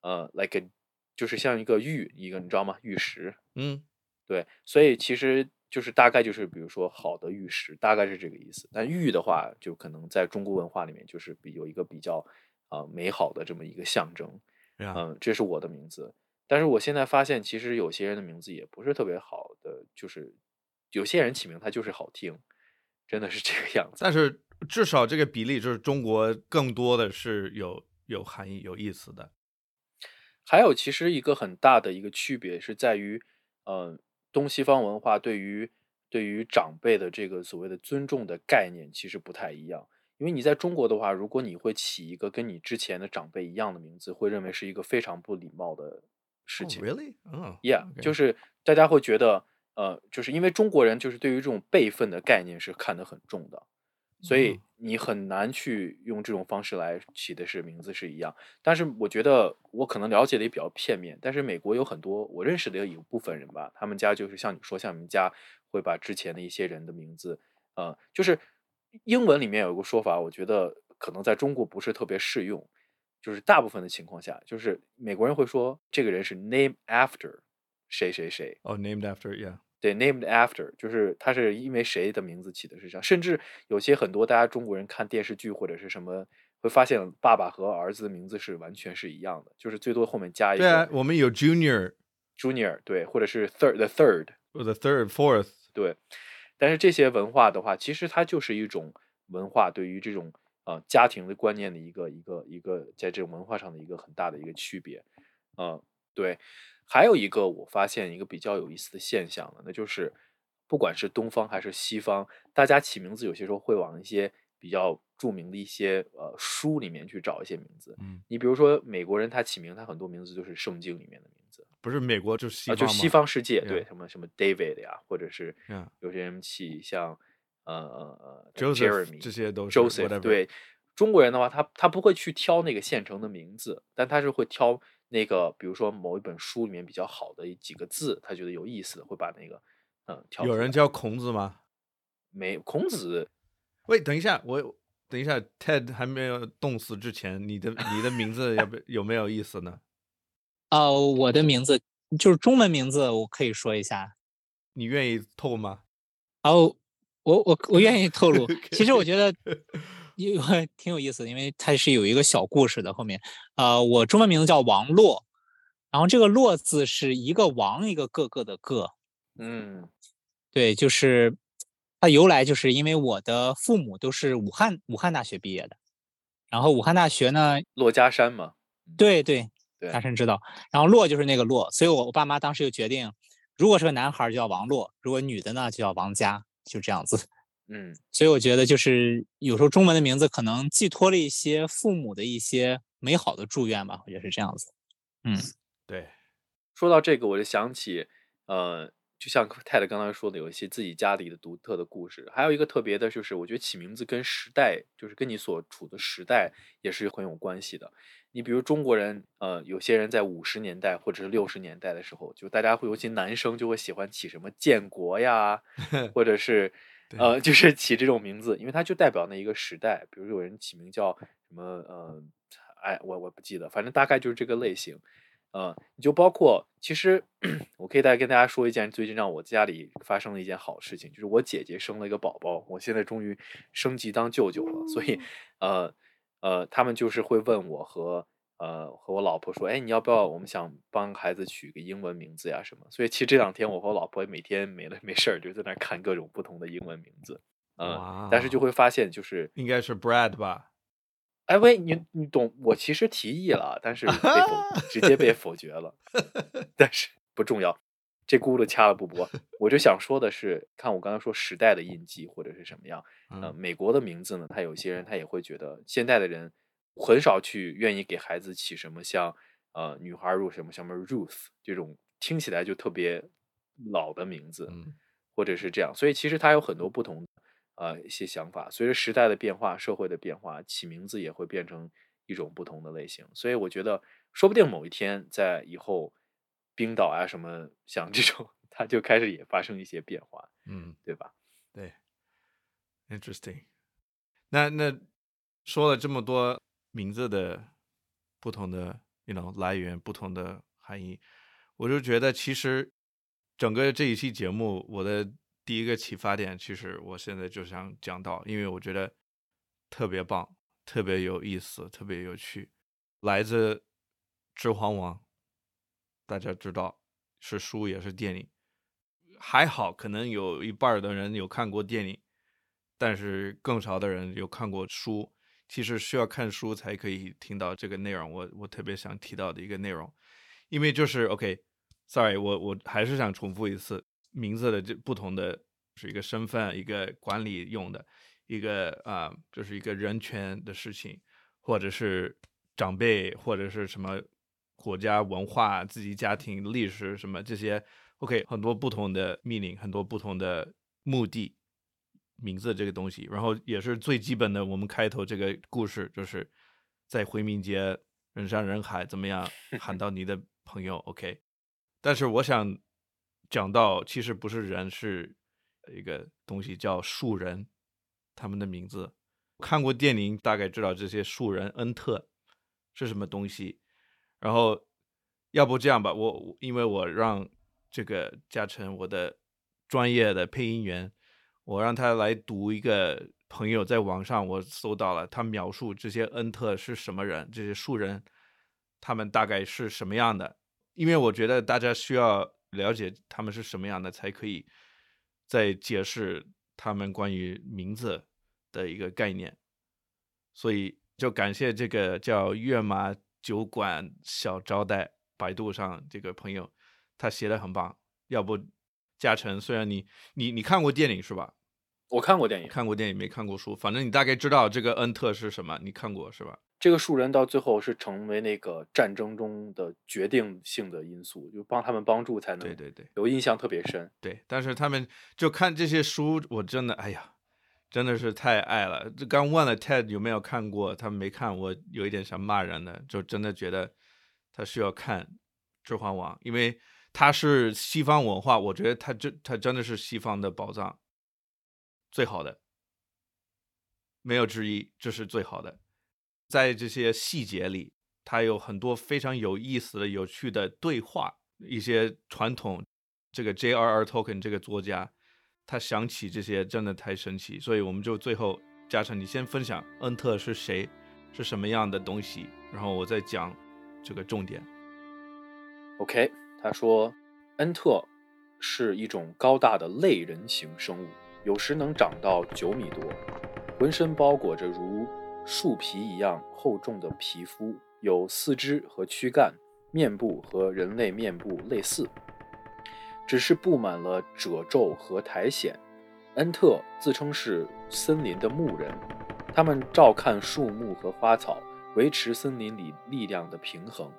呃 like a, 就是像一个玉一个你知道吗？玉石，嗯，对，所以其实就是大概就是比如说好的玉石，大概是这个意思。但玉的话，就可能在中国文化里面就是比有一个比较啊、呃美好的这么一个象征。嗯，这是我的名字。但是我现在发现，其实有些人的名字也不是特别好的，就是有些人起名他就是好听，真的是这个样子。但是至少这个比例就是中国更多的是有有含义、有意思的。还有，其实一个很大的一个区别是在于，呃，东西方文化对于对于长辈的这个所谓的尊重的概念其实不太一样。因为你在中国的话，如果你会起一个跟你之前的长辈一样的名字，会认为是一个非常不礼貌的事 Oh, 情。really？嗯 Yeah，就是大家会觉得，呃，就是因为中国人就是对于这种辈分的概念是看得很重的，所以嗯你很难去用这种方式来起的是名字是一样。但是我觉得我可能了解的也比较片面，但是美国有很多我认识的有一部分人吧，他们家就是像你说，像你们家会把之前的一些人的名字，呃，就是英文里面有一个说法，我觉得可能在中国不是特别适用。就是大部分的情况下，就是美国人会说这个人是 name after 谁谁谁，哦、n a m e d after，yeah。对，named after，就是他是因为谁的名字起的是这样，甚至有些很多大家中国人看电视剧或者是什么，会发现爸爸和儿子的名字是完全是一样的，就是最多后面加一个对啊个，我们有 junior、junior，对，或者是 third the third，或者 third、fourth。对，但是这些文化的话，其实它就是一种文化对于这种呃家庭的观念的一个一个一个在这种文化上的一个很大的一个区别，呃，对，还有一个我发现一个比较有意思的现象呢，那就是不管是东方还是西方，大家起名字有些时候会往一些比较著名的一些呃书里面去找一些名字，嗯，你比如说美国人他起名，他很多名字就是圣经里面的名字。不是美国就是西啊，方、就西。方世界，对什么什么 David 呀，或者是有些人起像呃呃呃 Joseph Jeremy 这些都是 Joseph，whatever。对。中国人的话，他他不会去挑那个现成的名字，但他是会挑那个，比如说某一本书里面比较好的几个字，他觉得有意思的，会把那个嗯挑。有人叫孔子吗？没孔子喂，等一下，我等一下，Ted 还没有冻死之前，你的你的名字要不有没有意思呢？呃，[LAUGHS] 我的名字就是中文名字，我可以说一下。你愿意透吗？哦，我我我愿意透露。[LAUGHS] 其实我觉得 [LAUGHS] 有 [LAUGHS] 挺有意思的，因为它是有一个小故事的。后面，呃，我中文名字叫王洛，然后这个“洛”字是一个王一个个个的“个嗯”，对，就是它由来就是因为我的父母都是武汉武汉大学毕业的，然后武汉大学呢，珞珈山嘛，对对，对大神知道。然后洛就是那个洛，所以我我爸妈当时就决定，如果是个男孩儿就叫王洛，如果女的呢就叫王佳，就这样子。嗯所以我觉得就是有时候中文的名字可能寄托了一些父母的一些美好的祝愿吧，我觉得是这样子。嗯，对，说到这个，我就想起，呃，就像泰德刚才说的，有一些自己家里的独特的故事。还有一个特别的，就是我觉得起名字跟时代，就是跟你所处的时代也是很有关系的。你比如中国人，呃，有些人在五十年代或者是六十年代的时候，就大家会，尤其男生就会喜欢起什么建国呀，[LAUGHS] 或者是呃，就是起这种名字，因为它就代表那一个时代。比如有人起名叫什么，呃，哎，我我不记得，反正大概就是这个类型。呃，你就包括，其实 [CLEARS THROAT] 我可以再跟大家说一件最近让我家里发生的一件好事情，就是我姐姐生了一个宝宝，我现在终于升级当舅舅了。所以，呃呃，他们就是会问我和呃和我老婆说，哎，你要不要？我们想帮孩子取个英文名字呀什么。所以其实这两天我和我老婆每天没了没事儿就在那看各种不同的英文名字，嗯，但是就会发现就是应该是 Brad 吧。哎喂，你你懂？我其实提议了，但是被否，直接被否决了。[LAUGHS] 但是不重要，这轱辘掐了不播。我就想说的是，看我刚才说时代的印记或者是什么样。呃，美国的名字呢，他有些人他也会觉得，现在的人很少去愿意给孩子起什么像呃女孩入什么什么 Ruth 这种听起来就特别老的名字，或者是这样。所以其实它有很多不同。呃，一些想法，随着时代的变化，社会的变化，起名字也会变成一种不同的类型。所以我觉得，说不定某一天在以后，冰岛啊什么像这种，它就开始也发生一些变化，嗯，对吧？对，interesting。那那说了这么多名字的不同的，you know 来源，不同的含义，我就觉得其实整个这一期节目，我的。第一个启发点，其实我现在就想讲到，因为我觉得特别棒，特别有意思，特别有趣。来自《指环王》，大家知道是书也是电影，还好可能有一半的人有看过电影，但是更少的人有看过书。其实需要看书才可以听到这个内容。我我特别想提到的一个内容，因为就是 OK，Sorry，我我还是想重复一次。名字的这不同的是一个身份，一个管理用的，一个啊，就是一个人权的事情，或者是长辈，或者是什么国家文化、自己家庭历史什么这些。OK，很多不同的命令，很多不同的目的，名字这个东西，然后也是最基本的。我们开头这个故事就是在回民街人山人海，怎么样 [LAUGHS] 喊到你的朋友？OK，但是我想。讲到其实不是人，是一个东西叫树人，他们的名字。看过电影大概知道这些树人恩特是什么东西。然后要不这样吧，我因为我让这个嘉诚我的专业的配音员，我让他来读一个朋友在网上我搜到了，他描述这些恩特是什么人，这些树人他们大概是什么样的。因为我觉得大家需要。了解他们是什么样的，才可以再解释他们关于名字的一个概念。所以就感谢这个叫月马酒馆小招待百度上这个朋友，他写的很棒。要不嘉诚，虽然你你你看过电影是吧？我看过电影，看过电影没看过书，反正你大概知道这个恩特是什么，你看过是吧？这个树人到最后是成为那个战争中的决定性的因素，就帮他们帮助才能对对对，有印象特别深。对，但是他们就看这些书，我真的哎呀，真的是太爱了。这刚问了 Ted 有没有看过，他没看，我有一点想骂人的，就真的觉得他需要看《指环王》，因为他是西方文化，我觉得他真他真的是西方的宝藏，最好的，没有之一，这是最好的。在这些细节里，它有很多非常有意思的、有趣的对话，一些传统。这个 J.R.R. Tolkien 这个作家，他想起这些真的太神奇，所以我们就最后，加上你先分享恩特是谁，是什么样的东西，然后我再讲这个重点。OK，他说，恩特是一种高大的类人形生物，有时能长到九米多，浑身包裹着如。树皮一样厚重的皮肤，有四肢和躯干，面部和人类面部类似，只是布满了褶皱和苔藓。恩特自称是森林的牧人，他们照看树木和花草，维持森林里力量的平衡，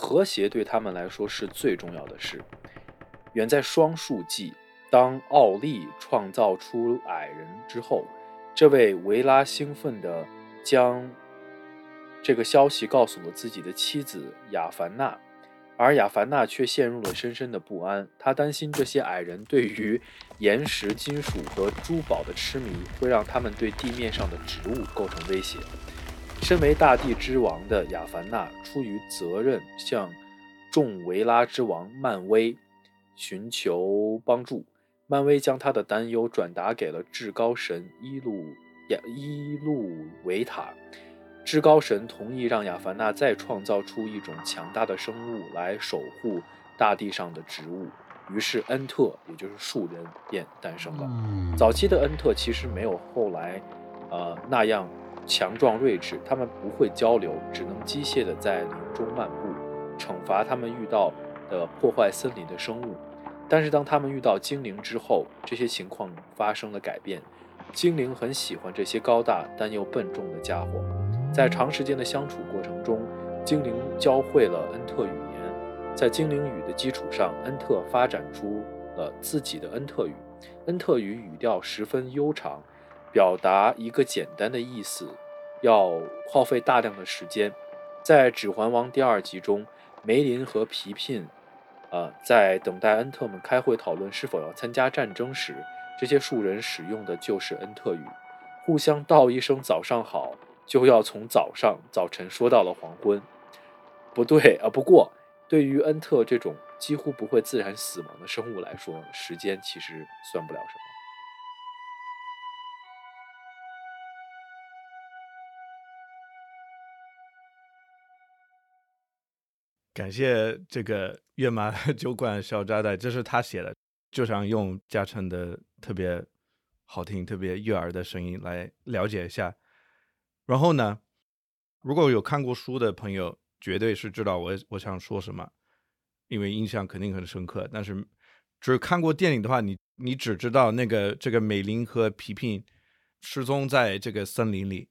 和谐对他们来说是最重要的事。远在双树纪，当奥利创造出矮人之后，这位维拉兴奋地将这个消息告诉了自己的妻子亚凡娜，而亚凡娜却陷入了深深的不安。她担心这些矮人对于岩石、金属和珠宝的痴迷，会让他们对地面上的植物构成威胁。身为大地之王的亚凡纳，出于责任，向众维拉之王漫威寻求帮助。漫威将他的担忧转达给了至高神伊路亚伊路维塔。至高神同意让亚凡纳再创造出一种强大的生物来守护大地上的植物。于是恩特，也就是树人，便诞生了。早期的恩特其实没有后来，呃那样强壮睿智，他们不会交流，只能机械地在林中漫步，惩罚他们遇到的破坏森林的生物。但是当他们遇到精灵之后，这些情况发生了改变。精灵很喜欢这些高大但又笨重的家伙。在长时间的相处过程中，精灵教会了恩特语言。在精灵语的基础上，恩特发展出了自己的恩特语。恩特语语调十分悠长，表达一个简单的意思要耗费大量的时间。在《指环王》第二集中，梅林和皮聘，呃，在等待恩特们开会讨论是否要参加战争时，这些树人使用的就是恩特语，互相道一声早上好。就要从早上早晨说到了黄昏，不对啊。不过，对于恩特这种几乎不会自然死亡的生物来说，时间其实算不了什么。感谢这个 [LAUGHS] 跃马酒馆小扎带，这是他写的，就想用嘉诚的特别好听、特别悦耳的声音来了解一下。然后呢，如果有看过书的朋友，绝对是知道我我想说什么，因为印象肯定很深刻。但是，只看过电影的话，你你只知道那个这个美玲和皮皮失踪在这个森林里，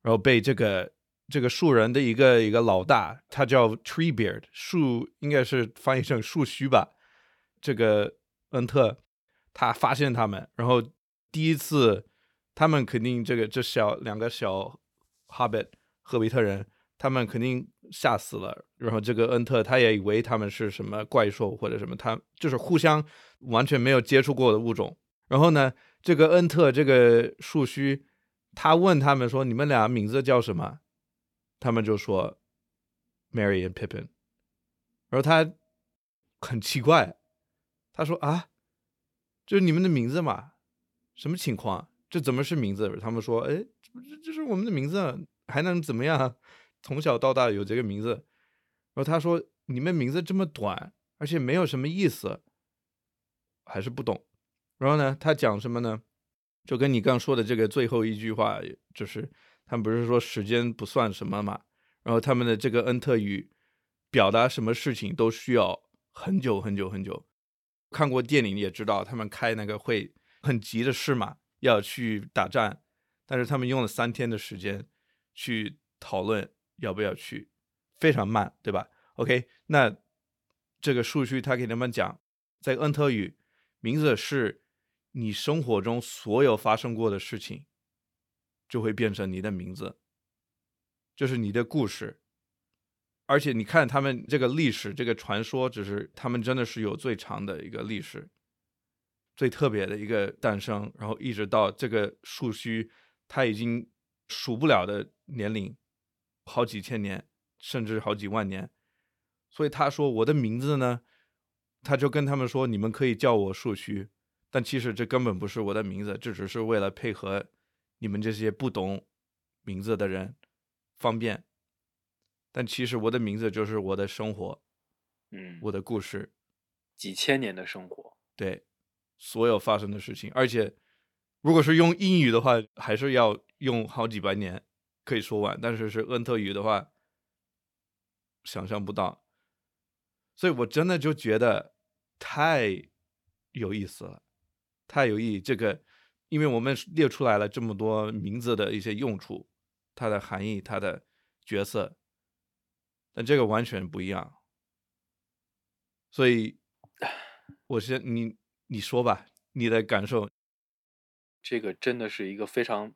然后被这个这个树人的一个一个老大，他叫 Treebeard，树应该是翻译成树须吧。这个恩特他发现他们，然后第一次他们肯定这个这小两个小。哈贝赫比特人，他们肯定吓死了。然后这个恩特他也以为他们是什么怪兽或者什么，他就是互相完全没有接触过的物种。然后呢，这个恩特这个树须，他问他们说：“你们俩名字叫什么？”他们就说：“Mary and Pippin。”然后他很奇怪，他说：“啊，这是你们的名字嘛？什么情况？这怎么是名字？”他们说：“哎。”这这是我们的名字，还能怎么样？从小到大有这个名字。然后他说：“你们名字这么短，而且没有什么意思，还是不懂。”然后呢，他讲什么呢？就跟你刚说的这个最后一句话，就是他们不是说时间不算什么嘛？然后他们的这个恩特语表达什么事情都需要很久很久很久。看过电影也知道，他们开那个会很急的事嘛，要去打仗。但是他们用了三天的时间去讨论要不要去，非常慢，对吧？OK，那这个数据他给他们讲，在恩特语，名字是你生活中所有发生过的事情，就会变成你的名字，就是你的故事。而且你看他们这个历史，这个传说，只是他们真的是有最长的一个历史，最特别的一个诞生，然后一直到这个树须。他已经数不了的年龄，好几千年，甚至好几万年。所以他说我的名字呢，他就跟他们说，你们可以叫我树须，但其实这根本不是我的名字，这只是为了配合你们这些不懂名字的人方便。但其实我的名字就是我的生活，嗯，我的故事，几千年的生活，对，所有发生的事情，而且。如果是用英语的话，还是要用好几百年可以说完。但是是恩特语的话，想象不到。所以我真的就觉得太有意思了，太有意义。这个，因为我们列出来了这么多名字的一些用处，它的含义，它的角色，但这个完全不一样。所以，我先你你说吧，你的感受。这个真的是一个非常，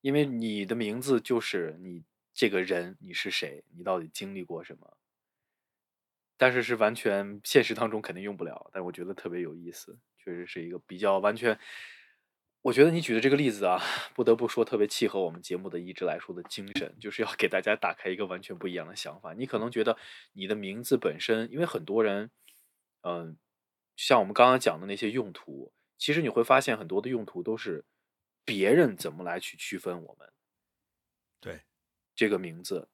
因为你的名字就是你这个人，你是谁，你到底经历过什么？但是是完全现实当中肯定用不了，但是我觉得特别有意思，确实是一个比较完全。我觉得你举的这个例子啊，[LAUGHS] 不得不说特别契合我们节目的一直来说的精神，就是要给大家打开一个完全不一样的想法。你可能觉得你的名字本身，因为很多人，嗯，像我们刚刚讲的那些用途。其实你会发现很多的用途都是别人怎么来去区分我们，对这个名字，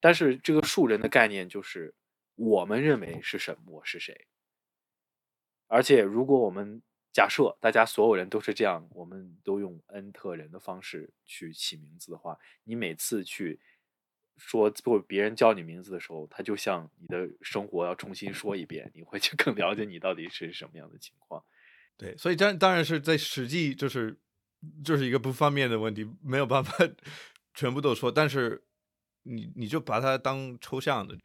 但是这个树人的概念就是我们认为是什么，我是谁。而且如果我们假设大家所有人都是这样，我们都用恩特人的方式去起名字的话，你每次去说或别人叫你名字的时候，他就像你的生活要重新说一遍，你会去更了解你到底是什么样的情况。对，所以当当然是在实际就是就是一个不方便的问题，没有办法 [LAUGHS] 全部都说。但是你你就把它当抽象的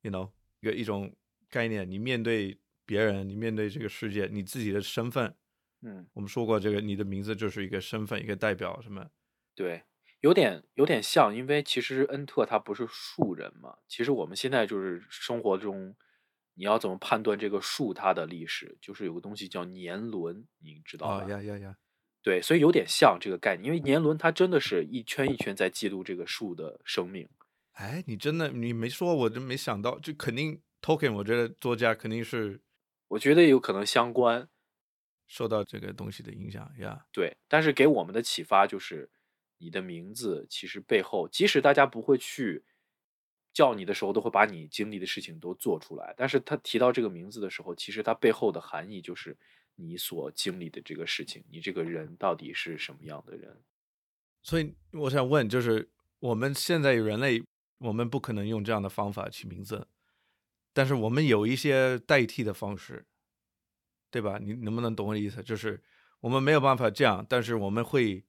，you know，一个一种概念。你面对别人，你面对这个世界，你自己的身份，嗯，我们说过这个，你的名字就是一个身份，一个代表什么？对，有点有点像，因为其实恩特他不是树人嘛。其实我们现在就是生活中。你要怎么判断这个树它的历史？就是有个东西叫年轮，你知道吗？呀呀呀！对，所以有点像这个概念，因为年轮它真的是一圈一圈在记录这个树的生命。哎，你真的你没说，我真没想到，就肯定 Tolkien，我觉得作家肯定是，我觉得有可能相关，受到这个东西的影响呀。对，但是给我们的启发就是，你的名字其实背后，即使大家不会去。叫你的时候都会把你经历的事情都做出来，但是他提到这个名字的时候，其实它背后的含义就是你所经历的这个事情，你这个人到底是什么样的人。所以我想问，就是我们现在人类，我们不可能用这样的方法起名字，但是我们有一些代替的方式，对吧？你能不能懂我的意思？就是我们没有办法这样，但是我们会，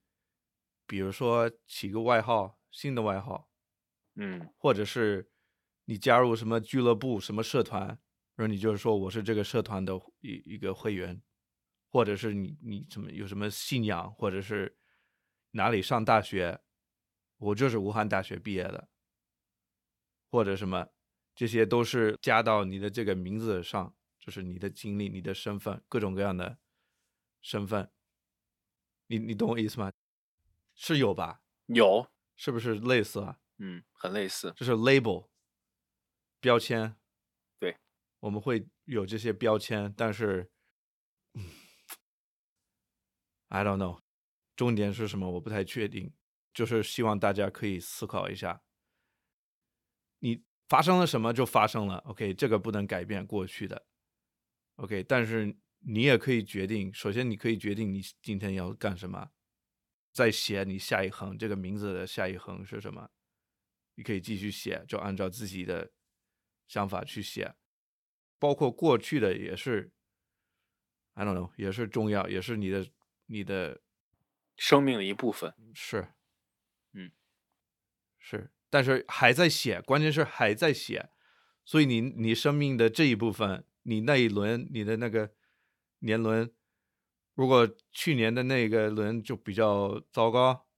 比如说起个外号，新的外号。嗯，或者是你加入什么俱乐部、什么社团，然后你就是说我是这个社团的一一个会员，或者是你你什么有什么信仰，或者是哪里上大学，我就是武汉大学毕业的，或者什么，这些都是加到你的这个名字上，就是你的经历、你的身份，各种各样的身份，你你懂我意思吗？是有吧？有，是不是类似啊？嗯，很类似，就是 label 标签，对，我们会有这些标签，但是，I don't know，重点是什么？我不太确定。就是希望大家可以思考一下，你发生了什么就发生了，OK，这个不能改变过去的，OK，但是你也可以决定，首先你可以决定你今天要干什么，再写你下一横这个名字的下一横是什么。你可以继续写，就按照自己的想法去写，包括过去的也是，I don't know，也是重要，也是你的你的生命的一部分。是，嗯，是，但是还在写，关键是还在写，所以你你生命的这一部分，你那一轮你的那个年轮，如果去年的那个轮就比较糟糕，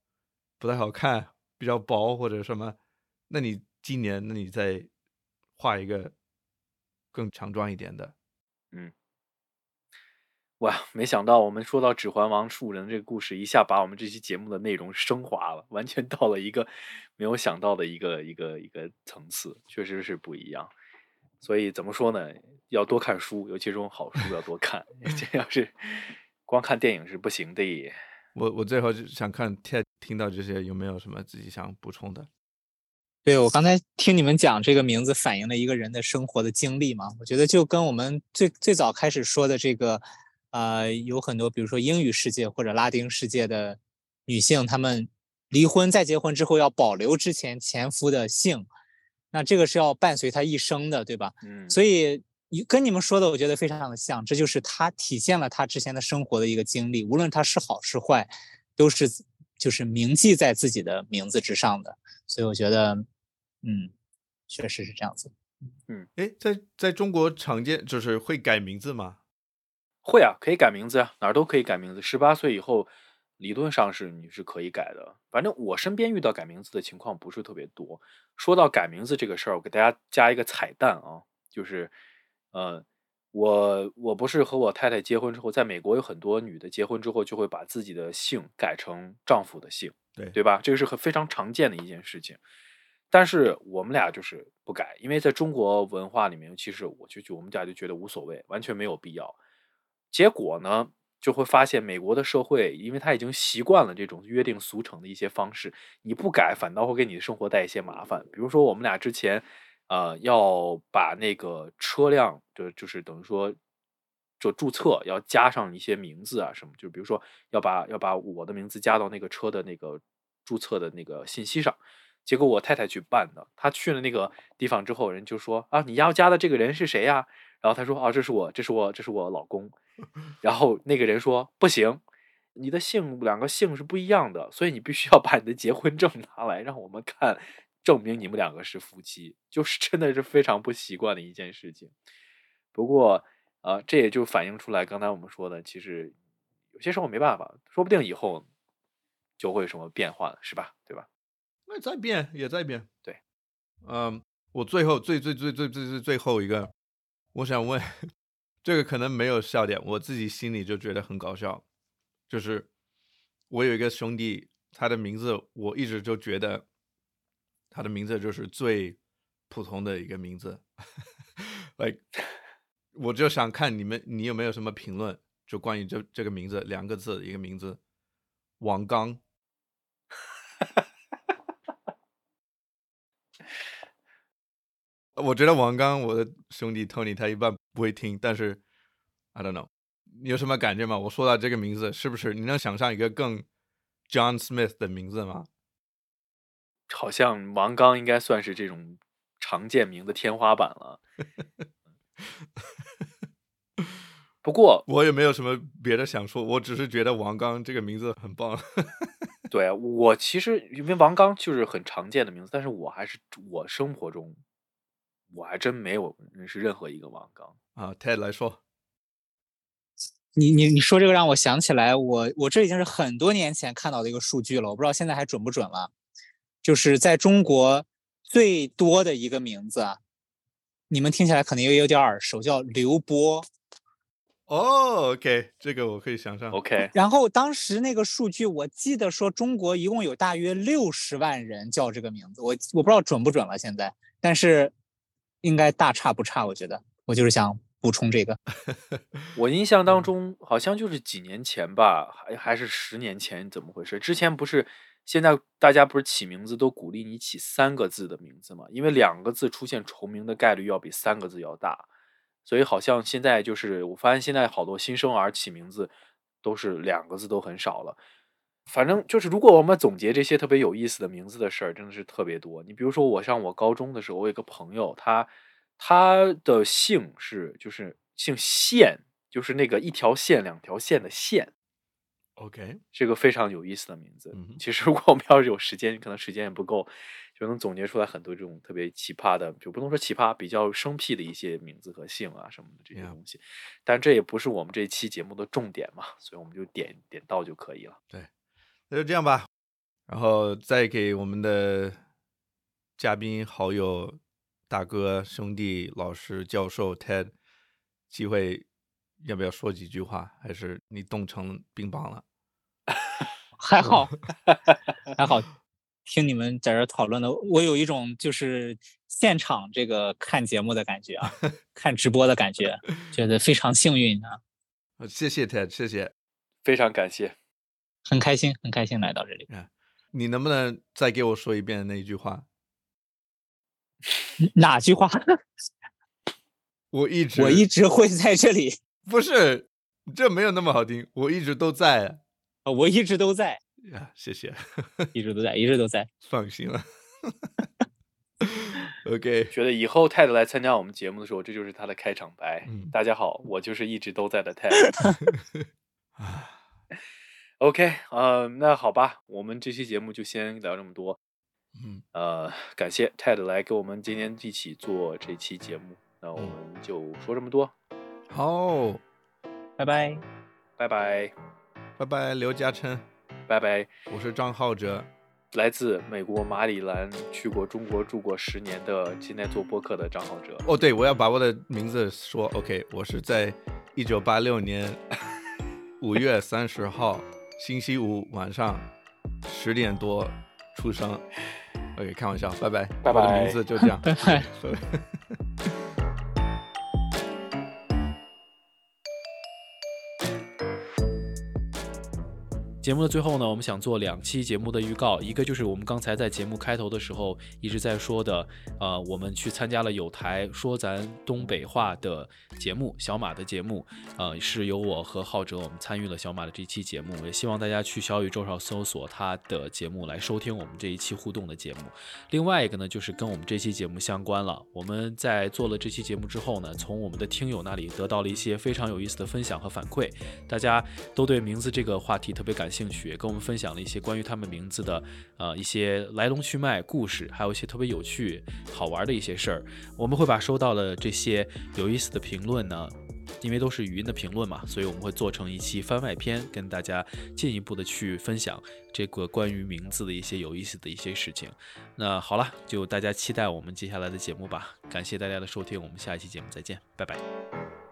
不太好看，比较薄或者什么。那你今年，那你再画一个更强壮一点的，嗯，哇，没想到我们说到《指环王》树人这个故事，一下把我们这期节目的内容升华了，完全到了一个没有想到的一个一个一个层次，确实是不一样。所以怎么说呢？要多看书，尤其这种好书要多看。[LAUGHS] 这要是光看电影是不行的。我我最后就想看听听到这些有没有什么自己想补充的。对我刚才听你们讲这个名字，反映了一个人的生活的经历嘛？我觉得就跟我们最最早开始说的这个，呃，有很多，比如说英语世界或者拉丁世界的女性，她们离婚再结婚之后要保留之前前夫的姓，那这个是要伴随她一生的，对吧？嗯。所以跟你们说的，我觉得非常的像，这就是她体现了她之前的生活的一个经历，无论她是好是坏，都是就是铭记在自己的名字之上的。所以我觉得。嗯，确实是这样子。嗯哎，在在中国常见就是会改名字吗？会啊，可以改名字啊，哪儿都可以改名字。十八岁以后，理论上是你是可以改的。反正我身边遇到改名字的情况不是特别多。说到改名字这个事儿，我给大家加一个彩蛋啊，就是，呃，我我不是和我太太结婚之后，在美国有很多女的结婚之后就会把自己的姓改成丈夫的姓，对对吧？这个是很非常常见的一件事情。但是我们俩就是不改，因为在中国文化里面，其实我就就我们俩就觉得无所谓，完全没有必要。结果呢，就会发现美国的社会，因为他已经习惯了这种约定俗成的一些方式，你不改反倒会给你的生活带一些麻烦。比如说，我们俩之前，呃，要把那个车辆，就就是等于说，就注册要加上一些名字啊什么，就比如说要把要把我的名字加到那个车的那个注册的那个信息上。结果我太太去办的，她去了那个地方之后，人就说啊，你要加的这个人是谁呀？然后她说啊，这是我，这是我，这是我老公。然后那个人说不行，你的姓两个姓是不一样的，所以你必须要把你的结婚证拿来让我们看，证明你们两个是夫妻。就是真的是非常不习惯的一件事情。不过啊、呃这也就反映出来刚才我们说的，其实有些时候没办法，说不定以后就会有什么变化了，是吧？对吧？那在变也在变。对，嗯，我最后最最最最最最最后一个，我想问，这个可能没有笑点，我自己心里就觉得很搞笑。就是我有一个兄弟，他的名字我一直就觉得他的名字就是最普通的一个名字。[LAUGHS] like，我就想看你们，你有没有什么评论？就关于这这个名字，两个字一个名字，王刚。[LAUGHS] 我觉得王刚，我的兄弟 Tony 他一般不会听，但是 I don't know，你有什么感觉吗？我说到这个名字，是不是你能想象一个更 John Smith 的名字吗？好像王刚应该算是这种常见名的天花板了。不过，[LAUGHS] 我也没有什么别的想说，我只是觉得王刚这个名字很棒。[LAUGHS] 对我其实因为王刚就是很常见的名字，但是我还是我生活中我还真没有认识任何一个王刚。啊，Ted 来说，你你你说这个让我想起来，我我这已经是很多年前看到的一个数据了，我不知道现在还准不准了。就是在中国最多的一个名字啊，你们听起来可能也有点耳熟，叫刘波。哦，OK，这个我可以想象。OK，然后当时那个数据，我记得说中国一共有大约六十万人叫这个名字，我我不知道准不准了现在，但是应该大差不差，我觉得。我就是想补充这个。[LAUGHS] 我印象当中好像就是几年前吧，还还是十年前，怎么回事？之前不是现在大家不是起名字都鼓励你起三个字的名字吗？因为两个字出现重名的概率要比三个字要大，所以好像现在就是我发现现在好多新生儿起名字都是两个字都很少了。反正就是，如果我们总结这些特别有意思的名字的事儿，真的是特别多。你比如说，我上我高中的时候，我有个朋友，他他的姓是就是姓线，就是那个一条线两条线的线，OK，是个非常有意思的名字。其实如果我们要是有时间，可能时间也不够，就能总结出来很多这种特别奇葩的，就不能说奇葩，比较生僻的一些名字和姓啊什么的这些东西。但这也不是我们这期节目的重点嘛，所以我们就点点到就可以了。那就这样吧。然后再给我们的嘉宾、好友、大哥、兄弟、老师、教授 Ted 机会，要不要说几句话？还是你冻成冰棒了？[LAUGHS] 还好，[LAUGHS] 还好，听你们在这讨论的，我有一种就是现场这个看节目的感觉啊，[LAUGHS] 看直播的感觉，觉得非常幸运啊，呃谢谢 Ted，谢谢。非常感谢。很开心，很开心来到这里。你能不能再给我说一遍那一句话？[LAUGHS] 哪句话？[LAUGHS] 我一直，我一直会在这里，[LAUGHS] 不是，这没有那么好听。我一直都在啊我一直都在，呀，谢谢，一直都在，一直都在。放心了。OK，觉得以后泰德来参加我们节目的时候，这就是他的开场白。嗯大家好，我就是一直都在的泰德。啊，OK，呃，那好吧，我们这期节目就先聊这么多。嗯，呃，感谢 Ted 来给我们今天一起做这期节目。那我们就说这么多，好，拜拜。拜拜，拜拜，刘嘉琛，拜拜。我是张浩哲。来自美国马里兰，去过中国住过十年的，现在做播客的张浩哲。哦，对，我要把我的名字说 OK，我是在一九八六年五月三十号星期五晚上十点多出生。OK，开玩笑，拜拜，拜拜我的名字就这样。拜拜。[LAUGHS] 节目的最后呢，我们想做两期节目的预告，一个就是我们刚才在节目开头的时候一直在说的，呃，我们去参加了有台说咱东北话的节目，小马的节目，呃，是由我和浩哲我们参与了小马的这期节目，也希望大家去小宇宙上搜索他的节目来收听我们这一期互动的节目。另外一个呢，就是跟我们这期节目相关了，我们在做了这期节目之后呢，从我们的听友那里得到了一些非常有意思的分享和反馈，大家都对名字这个话题特别感兴趣，也跟我们分享了一些关于他们名字的呃一些来龙去脉故事，还有一些特别有趣好玩的一些事儿。我们会把收到的这些有意思的评论呢。因为都是语音的评论嘛，所以我们会做成一期番外篇，跟大家进一步的去分享这个关于名字的一些有意思的一些事情。那好了，就大家期待我们接下来的节目吧。感谢大家的收听，我们下一期节目再见，拜拜。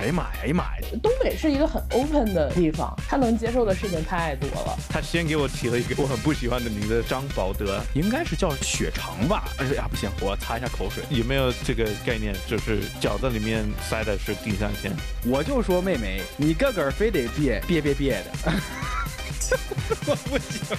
哎呀妈呀！哎呀妈呀！东北是一个很 open 的地方，他能接受的事情太多了。他先给我起了一个我很不喜欢的名字，张宝德，应该是叫血肠吧？哎呀，不行，我擦一下口水。有没有这个概念？就是饺子里面塞的是地三鲜。我就说妹妹，你个个非得憋憋憋憋的，[LAUGHS] [LAUGHS] [LAUGHS] 我不行。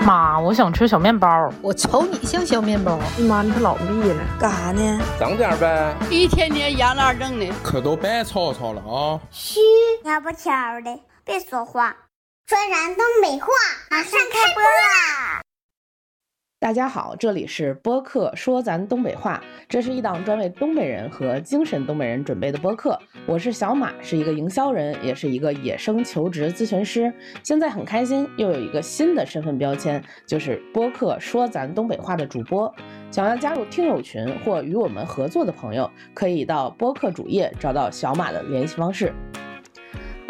妈，我想吃小面包。我瞅你像小面包，妈，你可老密了。干啥呢？整点呗，一天天牙拉正的？可都别吵吵了啊！嘘，要不悄的，别说话。说咱东北话，马上开播啦！大家好，这里是播客说咱东北话，这是一档专为东北人和精神东北人准备的播客。我是小马，是一个营销人，也是一个野生求职咨询师。现在很开心，又有一个新的身份标签，就是播客说咱东北话的主播。想要加入听友群或与我们合作的朋友，可以到播客主页找到小马的联系方式。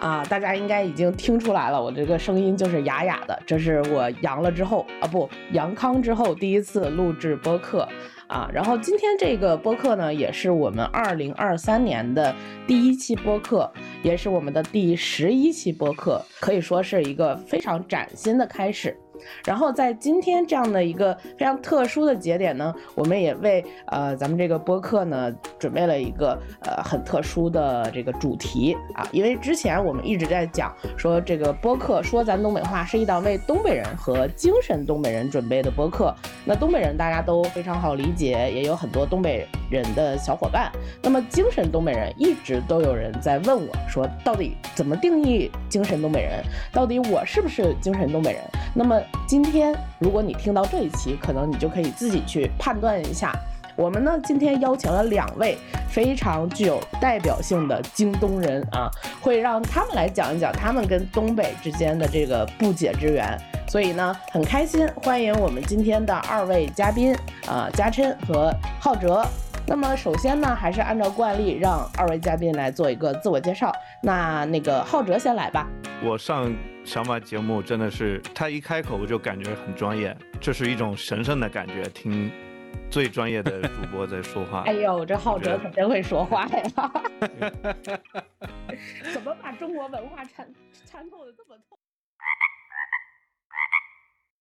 啊，大家应该已经听出来了，我这个声音就是哑哑的，这是我阳了之后啊，不阳康之后第一次录制播客啊。然后今天这个播客呢，也是我们二零二三年的第一期播客，也是我们的第十一期播客，可以说是一个非常崭新的开始。然后在今天这样的一个非常特殊的节点呢，我们也为呃咱们这个播客呢准备了一个呃很特殊的这个主题啊，因为之前我们一直在讲说这个播客说咱东北话是一档为东北人和精神东北人准备的播客。那东北人大家都非常好理解，也有很多东北人的小伙伴。那么精神东北人一直都有人在问我说，到底怎么定义精神东北人？到底我是不是精神东北人？那么今天，如果你听到这一期，可能你就可以自己去判断一下。我们呢，今天邀请了两位非常具有代表性的京东人啊，会让他们来讲一讲他们跟东北之间的这个不解之缘。所以呢，很开心，欢迎我们今天的二位嘉宾啊，嘉琛和浩哲。那么首先呢，还是按照惯例，让二位嘉宾来做一个自我介绍。那那个浩哲先来吧。我上小马节目真的是，他一开口我就感觉很专业，这是一种神圣的感觉，听最专业的主播在说话。[LAUGHS] 哎呦，这浩哲可真会说话呀！[LAUGHS] 怎么把中国文化参参透的这么透？